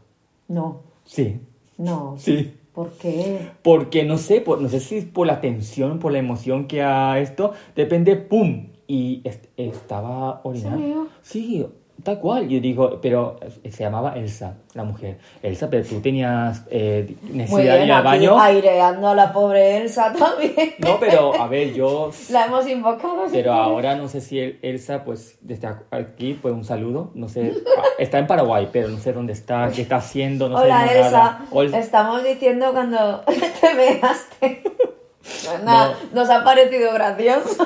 No, Sí, no. sí. ¿Por qué? Porque no sé, por- no sé si es por la tensión, por la emoción que ha esto, depende, ¡pum! Y est- estaba orinando. Sí, tal cual. Yo digo, pero eh, se llamaba Elsa, la mujer. Elsa, pero tú tenías eh, necesidad de ir al baño. aireando a la pobre Elsa también. No, pero a ver, yo. [laughs] La hemos invocado. Pero ahora no sé si el- Elsa, pues desde aquí, pues un saludo. No sé, está en Paraguay, pero no sé dónde está, qué está haciendo, no Hola sé Elsa. Hola. estamos diciendo cuando [laughs] te veaste. [laughs] Nada, nos ha parecido gracioso.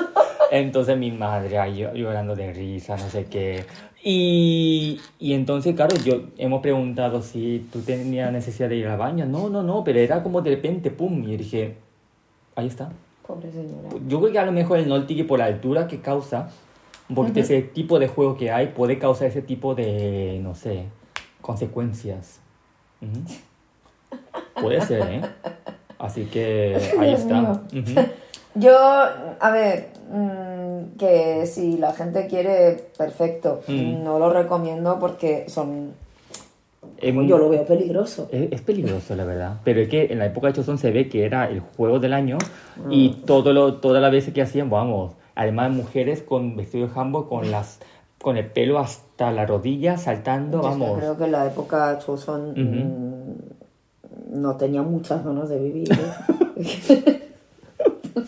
Entonces mi madre ahí llo- llorando de risa, no sé qué. Y, y entonces, claro, yo hemos preguntado si tú tenías necesidad de ir al baño. No, no, no, pero era como de repente, pum, y dije, ahí está. Pobre señora. Yo creo que a lo mejor el Noltiki por la altura que causa, un poquito ese tipo de juego que hay, puede causar ese tipo de, no sé, consecuencias. Puede ser, ¿eh? Así que [laughs] ahí Dios está. Yo, a ver, mm, que si la gente quiere, perfecto. Mm. No lo recomiendo porque son. Muy- Yo lo veo peligroso. Es, es peligroso, la verdad. Pero es que en la época de Chozón se ve que era el juego del año y todo lo, todas las veces que hacían, vamos, además mujeres con vestido de jambo, con las con el pelo hasta la rodilla, saltando, Yo vamos. creo que en la época Choson mm, no tenía muchas ganas de vivir. ¿eh? [laughs]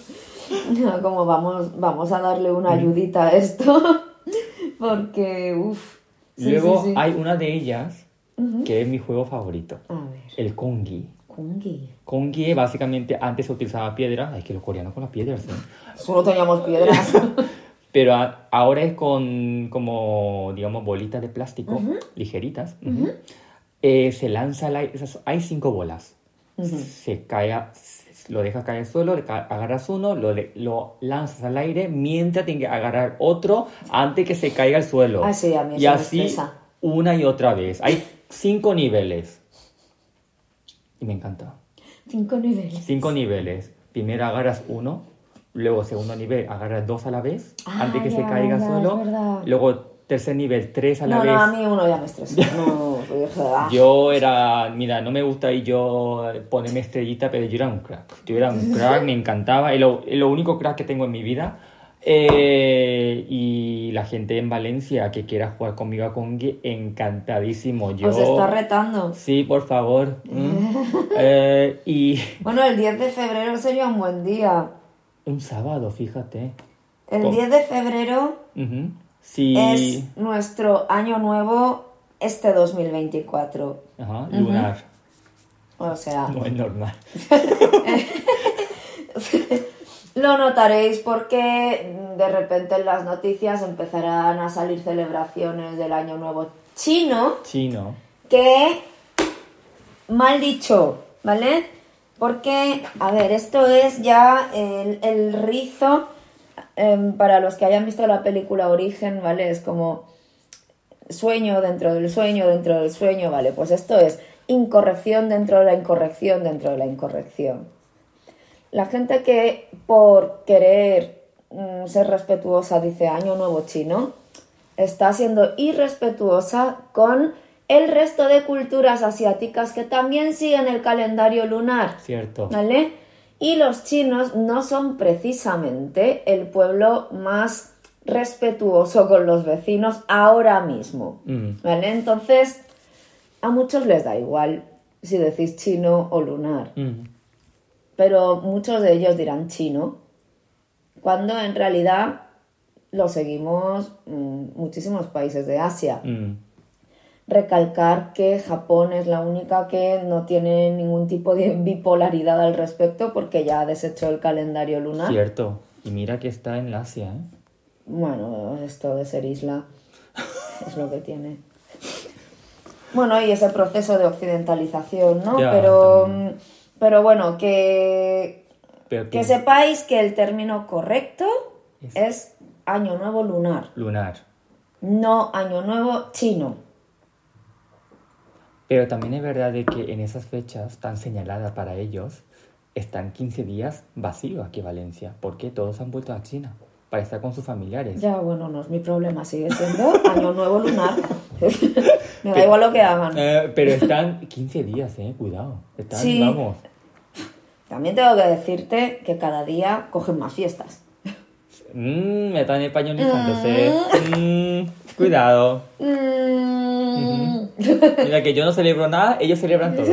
No, [laughs] como vamos, vamos a darle una ayudita a esto. [laughs] Porque, uff. Luego hay una de ellas que es mi juego favorito, A ver, el Kongi. Kungi. Kongi básicamente antes se utilizaba piedra, es que los coreanos con las piedras, ¿eh? Solo teníamos piedras. [laughs] Pero a- ahora es con como, digamos, bolitas de plástico ligeritas. Eh, se lanza esas- hay cinco bolas. Se cae, a- lo dejas caer al suelo, agarras uno, lo, lo lanzas al aire mientras tienes que agarrar otro antes que se caiga al suelo. Ah, sí, a mí y eso me así estresa. una y otra vez. Hay cinco niveles. Y me encanta. Cinco niveles. Cinco niveles. Primero agarras uno, luego segundo nivel agarras dos a la vez, Ah, antes que se caiga es verdad. Luego tercer nivel, tres a la No, vez. no, a mí uno ya me estresa. [laughs] No. Yo era, mira, no me gusta y yo ponerme estrellita, pero yo era un crack. Yo era un crack, [laughs] me encantaba. Es lo, lo único crack que tengo en mi vida. Eh, y la gente en Valencia que quiera jugar conmigo a Kongi, encantadísimo. Yo, Os está retando. Sí, por favor. Mm. [laughs] Eh, y Bueno, el 10 de febrero sería un buen día. un sábado, fíjate. El ¿Cómo? 10 de febrero. Sí. es nuestro año nuevo este 2024. Ajá, lunar. O sea, No es normal. [laughs] lo notaréis porque de repente en las noticias empezarán a salir celebraciones del año nuevo chino Chino. que mal dicho, ¿vale? Porque, a ver, esto es ya el, el rizo em, para los que hayan visto la película Origen, ¿vale? Es como sueño dentro del sueño dentro del sueño, ¿vale? Pues esto es incorrección dentro de la incorrección dentro de la incorrección. La gente que por querer mm, ser respetuosa dice año nuevo chino, está siendo irrespetuosa con el resto de culturas asiáticas que también siguen el calendario lunar. Cierto. ¿Vale? Y los chinos no son precisamente el pueblo más respetuoso con los vecinos ahora mismo. Mm. ¿Vale? Entonces, a muchos les da igual si decís chino o lunar, Mm. pero muchos de ellos dirán chino, cuando en realidad lo seguimos mm, muchísimos países de Asia. Mm. Recalcar que Japón es la única que no tiene ningún tipo de [laughs] bipolaridad al respecto porque ya ha deshecho el calendario lunar. Cierto. Y mira que está en Asia, ¿eh? Bueno, esto de ser isla [laughs] es lo que tiene. Bueno, y ese proceso de occidentalización, ¿no? Ya, pero, también. pero bueno, que, Pero que sepáis que el término correcto Es- es Año Nuevo Lunar, Lunar. no Año Nuevo Chino. Pero también es verdad de que en esas fechas tan señaladas para ellos están 15 días vacíos aquí en Valencia, porque todos han vuelto a China para estar con sus familiares. Ya, bueno, no es mi problema, sigue siendo Año Nuevo Lunar. [laughs] Me da igual lo que hagan. Eh, pero están 15 días, eh, cuidado. Están, Sí. vamos. También tengo que decirte que cada día cogen más fiestas. Mm, me están españolizándose. Mm, cuidado. Mm. Mira que yo no celebro nada, ellos celebran todo. [laughs]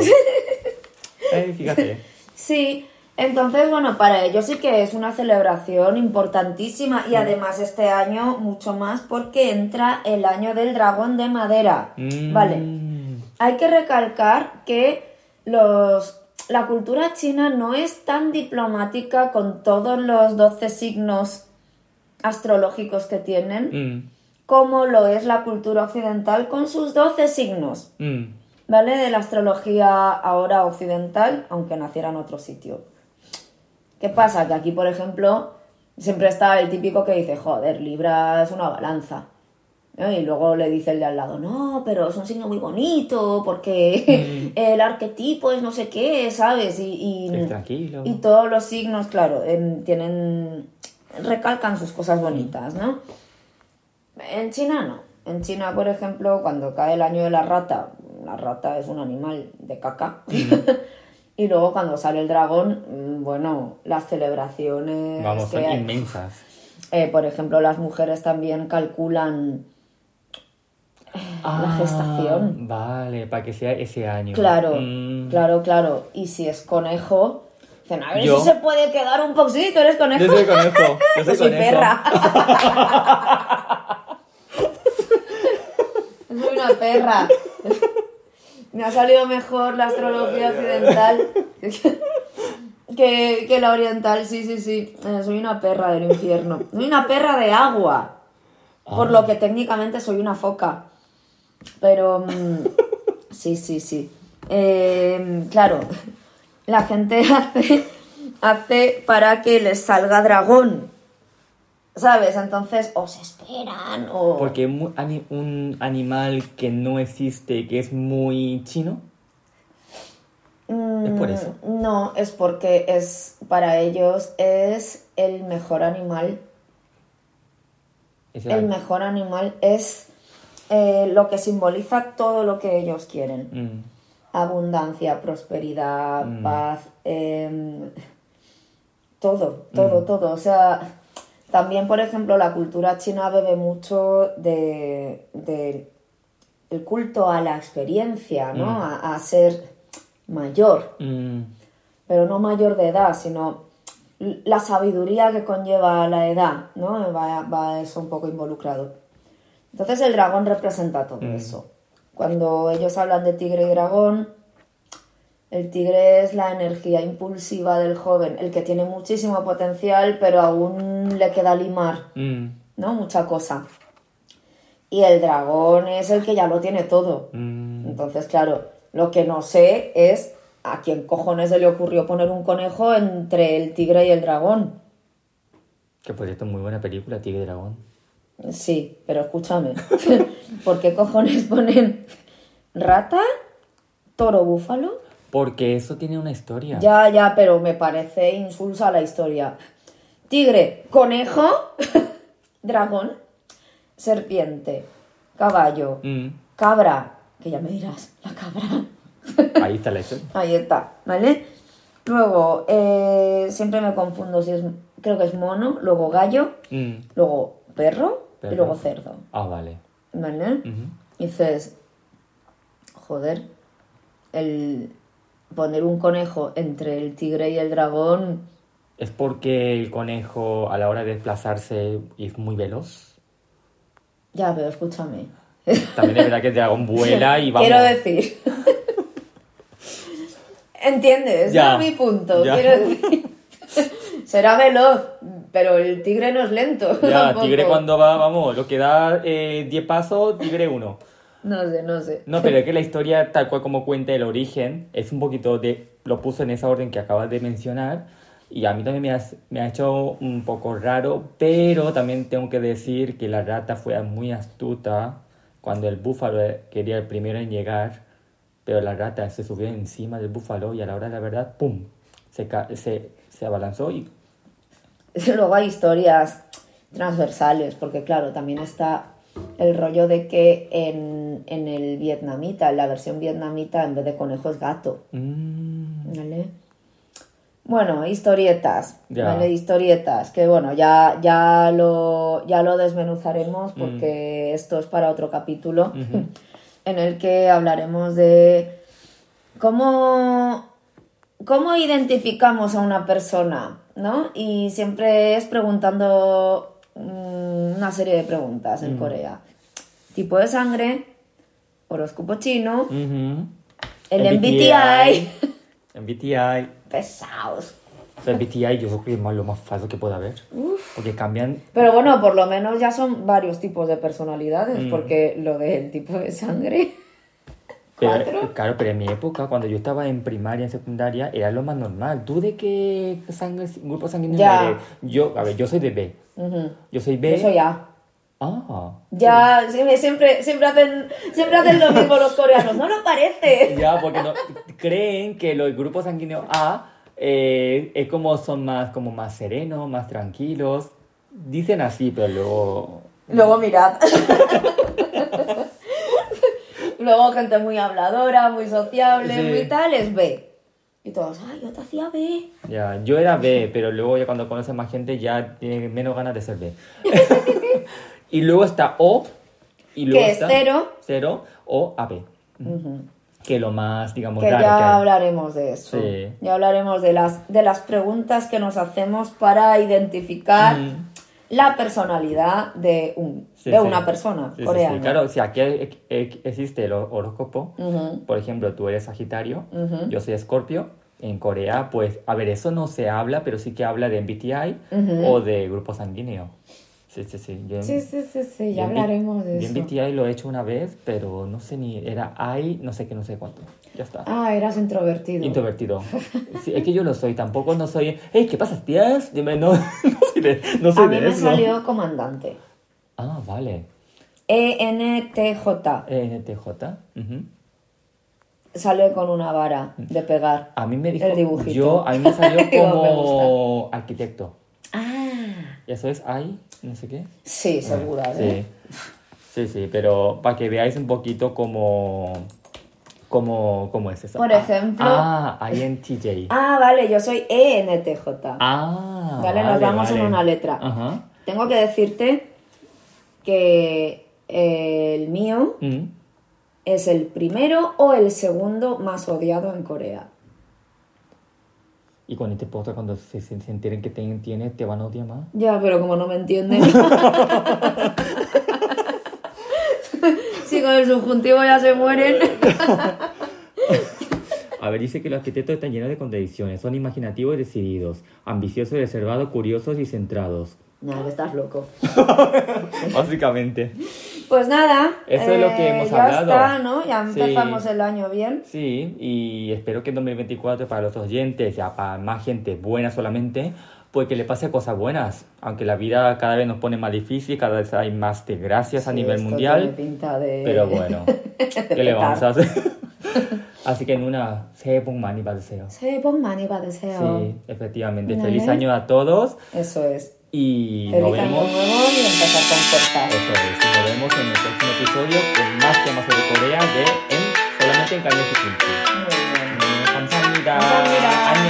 Eh, fíjate. Sí, entonces, bueno, para ellos sí que es una celebración importantísima y además este año mucho más porque entra el año del dragón de madera. Mm. Vale. Hay que recalcar que los, la cultura china no es tan diplomática con todos los 12 signos astrológicos que tienen Mm, como lo es la cultura occidental con sus 12 signos. mm. ¿vale? De la astrología ahora occidental, aunque naciera en otro sitio. ¿Qué pasa? Que aquí, por ejemplo, siempre está el típico que dice, joder, Libra es una balanza. ¿no? Y luego le dice el de al lado, no, pero es un signo muy bonito, porque [laughs] el arquetipo es no sé qué, ¿sabes? Y, y, tranquilo. y todos los signos, claro, em, tienen. recalcan sus cosas bonitas, ¿no? En China no. En China, por ejemplo, cuando cae el año de la rata, la rata es un animal de caca. [laughs] y luego cuando sale el dragón, mm, bueno, las celebraciones Vamos, que son hay. inmensas. Eh, por ejemplo, las mujeres también calculan la gestación. Ah, Vale, para que sea ese año. Claro, Mm. claro, claro. Y si es conejo, dicen, a ver Yo- si se puede quedar un poquito, ¿eres conejo? Yo soy conejo. Yo [laughs] soy, Yo soy conejo. perra. [laughs] soy una perra. Me ha salido mejor la astrología occidental que, que la oriental, sí, sí, sí. Eh, soy una perra del infierno. Soy una perra de agua. Por lo que técnicamente soy una foca. Pero mm, sí, sí, sí. Eh, claro, la gente [laughs] hace, hace para que les salga dragón. ¿Sabes? Entonces, o se esperan, o. Porque un animal que no existe, que es muy chino. Es por eso. Mm, No, es porque es para ellos es el mejor animal. Es El mejor animal es eh, lo que simboliza todo lo que ellos quieren. Mm, Abundancia, prosperidad, Mm. paz, em, todo, todo, todo. O sea, también, por ejemplo, la cultura china bebe mucho de, de el culto a la experiencia, ¿no? Mm. A, a ser mayor, mm, pero no mayor de edad, sino la sabiduría que conlleva la edad, ¿no? Va, va eso un poco involucrado. Entonces el dragón representa todo Mm. eso. Cuando ellos hablan de tigre y dragón, el tigre es la energía impulsiva del joven, el que tiene muchísimo potencial, pero aún le queda limar, mm, ¿no? Mucha cosa. Y el dragón es el que ya lo tiene todo. mm. Entonces, claro, lo que no sé es a quién cojones se le ocurrió poner un conejo entre el tigre y el dragón. Que por cierto, muy buena película, Tigre y Dragón. Sí, pero escúchame. [laughs] ¿Por qué cojones ponen rata, toro, búfalo? Porque eso tiene una historia. Ya, ya, pero me parece insulsa la historia. Tigre, conejo, [laughs] dragón, serpiente, caballo, Mm, cabra, que ya me dirás, la cabra. [laughs] Ahí está la historia. Ahí está, ¿vale? Luego, eh, siempre me confundo si es, creo que es mono, luego gallo, Mm, luego perro, y luego cerdo. Ah, vale. ¿Vale? Dices, joder, el poner un conejo entre el tigre y el dragón, ¿Es porque el conejo a la hora de desplazarse es muy veloz? ya, pero escúchame. También es verdad que el dragón [laughs] vuela y vamos. Quiero decir. ¿Entiendes? Ya, mi punto. ya. Quiero decir. Será veloz, pero el tigre no es lento. Ya, tampoco. tigre cuando va, vamos, lo que da eh, 10 pasos, tigre 1. No sé, no sé. No, pero es que la historia, tal cual como cuenta el origen, es un poquito de. Lo puso en esa orden que acabas de mencionar. Y a mí también me ha, me ha hecho un poco raro, pero también tengo que decir que la rata fue muy astuta cuando el búfalo quería el primero en llegar, pero la rata se subió encima del búfalo y a la hora de la verdad, ¡pum! Se, se, se abalanzó y. Luego hay historias transversales, porque claro, también está el rollo de que en, en el vietnamita, en la versión vietnamita, en vez de conejo es gato. mm, ¿Vale? Bueno, historietas, Ya. ¿vale? Historietas, que bueno, ya, ya, lo, ya lo desmenuzaremos porque esto es para otro capítulo [laughs] en el que hablaremos de cómo, cómo identificamos a una persona, ¿no? Y siempre es preguntando mm, una serie de preguntas en Corea. Tipo de sangre, horóscopo chino, el MBTI. MBTI. [laughs] Pesados. O sea, MBTI yo creo que es más lo más falso que puede haber. Porque cambian. Pero bueno, por lo menos ya son varios tipos de personalidades, Mm. porque lo del tipo de sangre. Claro, pero en mi época, cuando yo estaba en primaria, en secundaria, era lo más normal. ¿Tú de qué sangre, grupo sanguíneo Ya. eres? Yo, a ver, yo soy de B. Yo soy B. Yo soy A. Ah. Ya, siempre, siempre, siempre, hacen, siempre hacen lo mismo los coreanos. No lo parece. [laughs] Ya, porque no, creen que los grupos sanguíneos A eh, es como son más, como más serenos, más tranquilos. Dicen así, pero luego. Luego mirad. [laughs] Luego gente muy habladora, muy sociable, Sí. muy tal, es B. Y todos, ay, yo te hacía B. Ya, yo era B, pero luego ya cuando conoces más gente ya tienes menos ganas de ser B. [laughs] y luego está O. Y luego Que es está cero. Cero o AB. Que es lo más, digamos, Que raro ya que hablaremos de eso. Sí. Ya hablaremos de las, de las preguntas que nos hacemos para identificar la personalidad de, un, Sí, de sí. una persona Sí, coreana. sí. Claro, si aquí e- e- existe el hor- horóscopo, Ujú. por ejemplo, tú eres Sagitario, Ujú. yo soy Escorpio, en Corea, pues, a ver, eso no se habla, pero sí que habla de MBTI Ujú. o de grupo sanguíneo. Sí, sí, sí. Yo Sí, sí, sí, sí, ya hablaremos de yo eso. MBTI lo he hecho una vez, pero no sé ni, era I, no sé qué, no sé cuánto. Ya está. Ah, eras introvertido. Introvertido. Sí, es que yo lo soy, tampoco no soy, hey, ¿qué pasa, tías? Dime, no, [laughs] no soy de, no soy A mí de me eso. salió comandante. Ah, vale. ENTJ. ENTJ. ujú. Sale con una vara de pegar. A mí me dijo, El dibujito. yo, a mí me salió [laughs] me como arquitecto. Ah, Eso es I, no sé qué. sí, segura, ¿eh? Sí, sí, sí, pero para que veáis un poquito cómo, cómo, cómo es eso. Por Ah, ejemplo- Ah, INTJ. Ah, vale, yo soy ENTJ. Ah, Vale, nos vamos en una letra. Ajá. Tengo que decirte que el mío Mm. es el primero o el segundo más odiado en Corea. Y con este podcast, cuando se, se, se enteren que te, tienes, te van a odiar más. Ya, pero como no me entienden. [laughs] [laughs] si con el subjuntivo ya se mueren. [laughs] A ver, dice que los arquitectos están llenos de contradicciones. Son imaginativos y decididos, ambiciosos, reservados, curiosos y centrados. Nada, estás loco. [laughs] Básicamente. Pues nada. Eso es lo que eh, hemos ya hablado. Está, ¿no? Ya empezamos sí, el año bien. Sí, y espero que en 2024 para los oyentes, ya para más gente buena solamente, pues que le pase cosas buenas. Aunque la vida cada vez nos pone más difícil, cada vez hay más desgracias sí, a nivel esto mundial. Tiene pinta de... Pero bueno, [laughs] ¿qué le vamos a hacer? [laughs] Así que en una, se mani deseo. Se mani deseo. Sí, efectivamente. Feliz año a todos. Eso es. Y Feliz nos vemos. Año nuevo y empezar con fuerza. Eso es, nos vemos en el próximo episodio con más temas sobre Corea de en, solamente en Cambio Muy bien. 감사합니다. 감사합니다.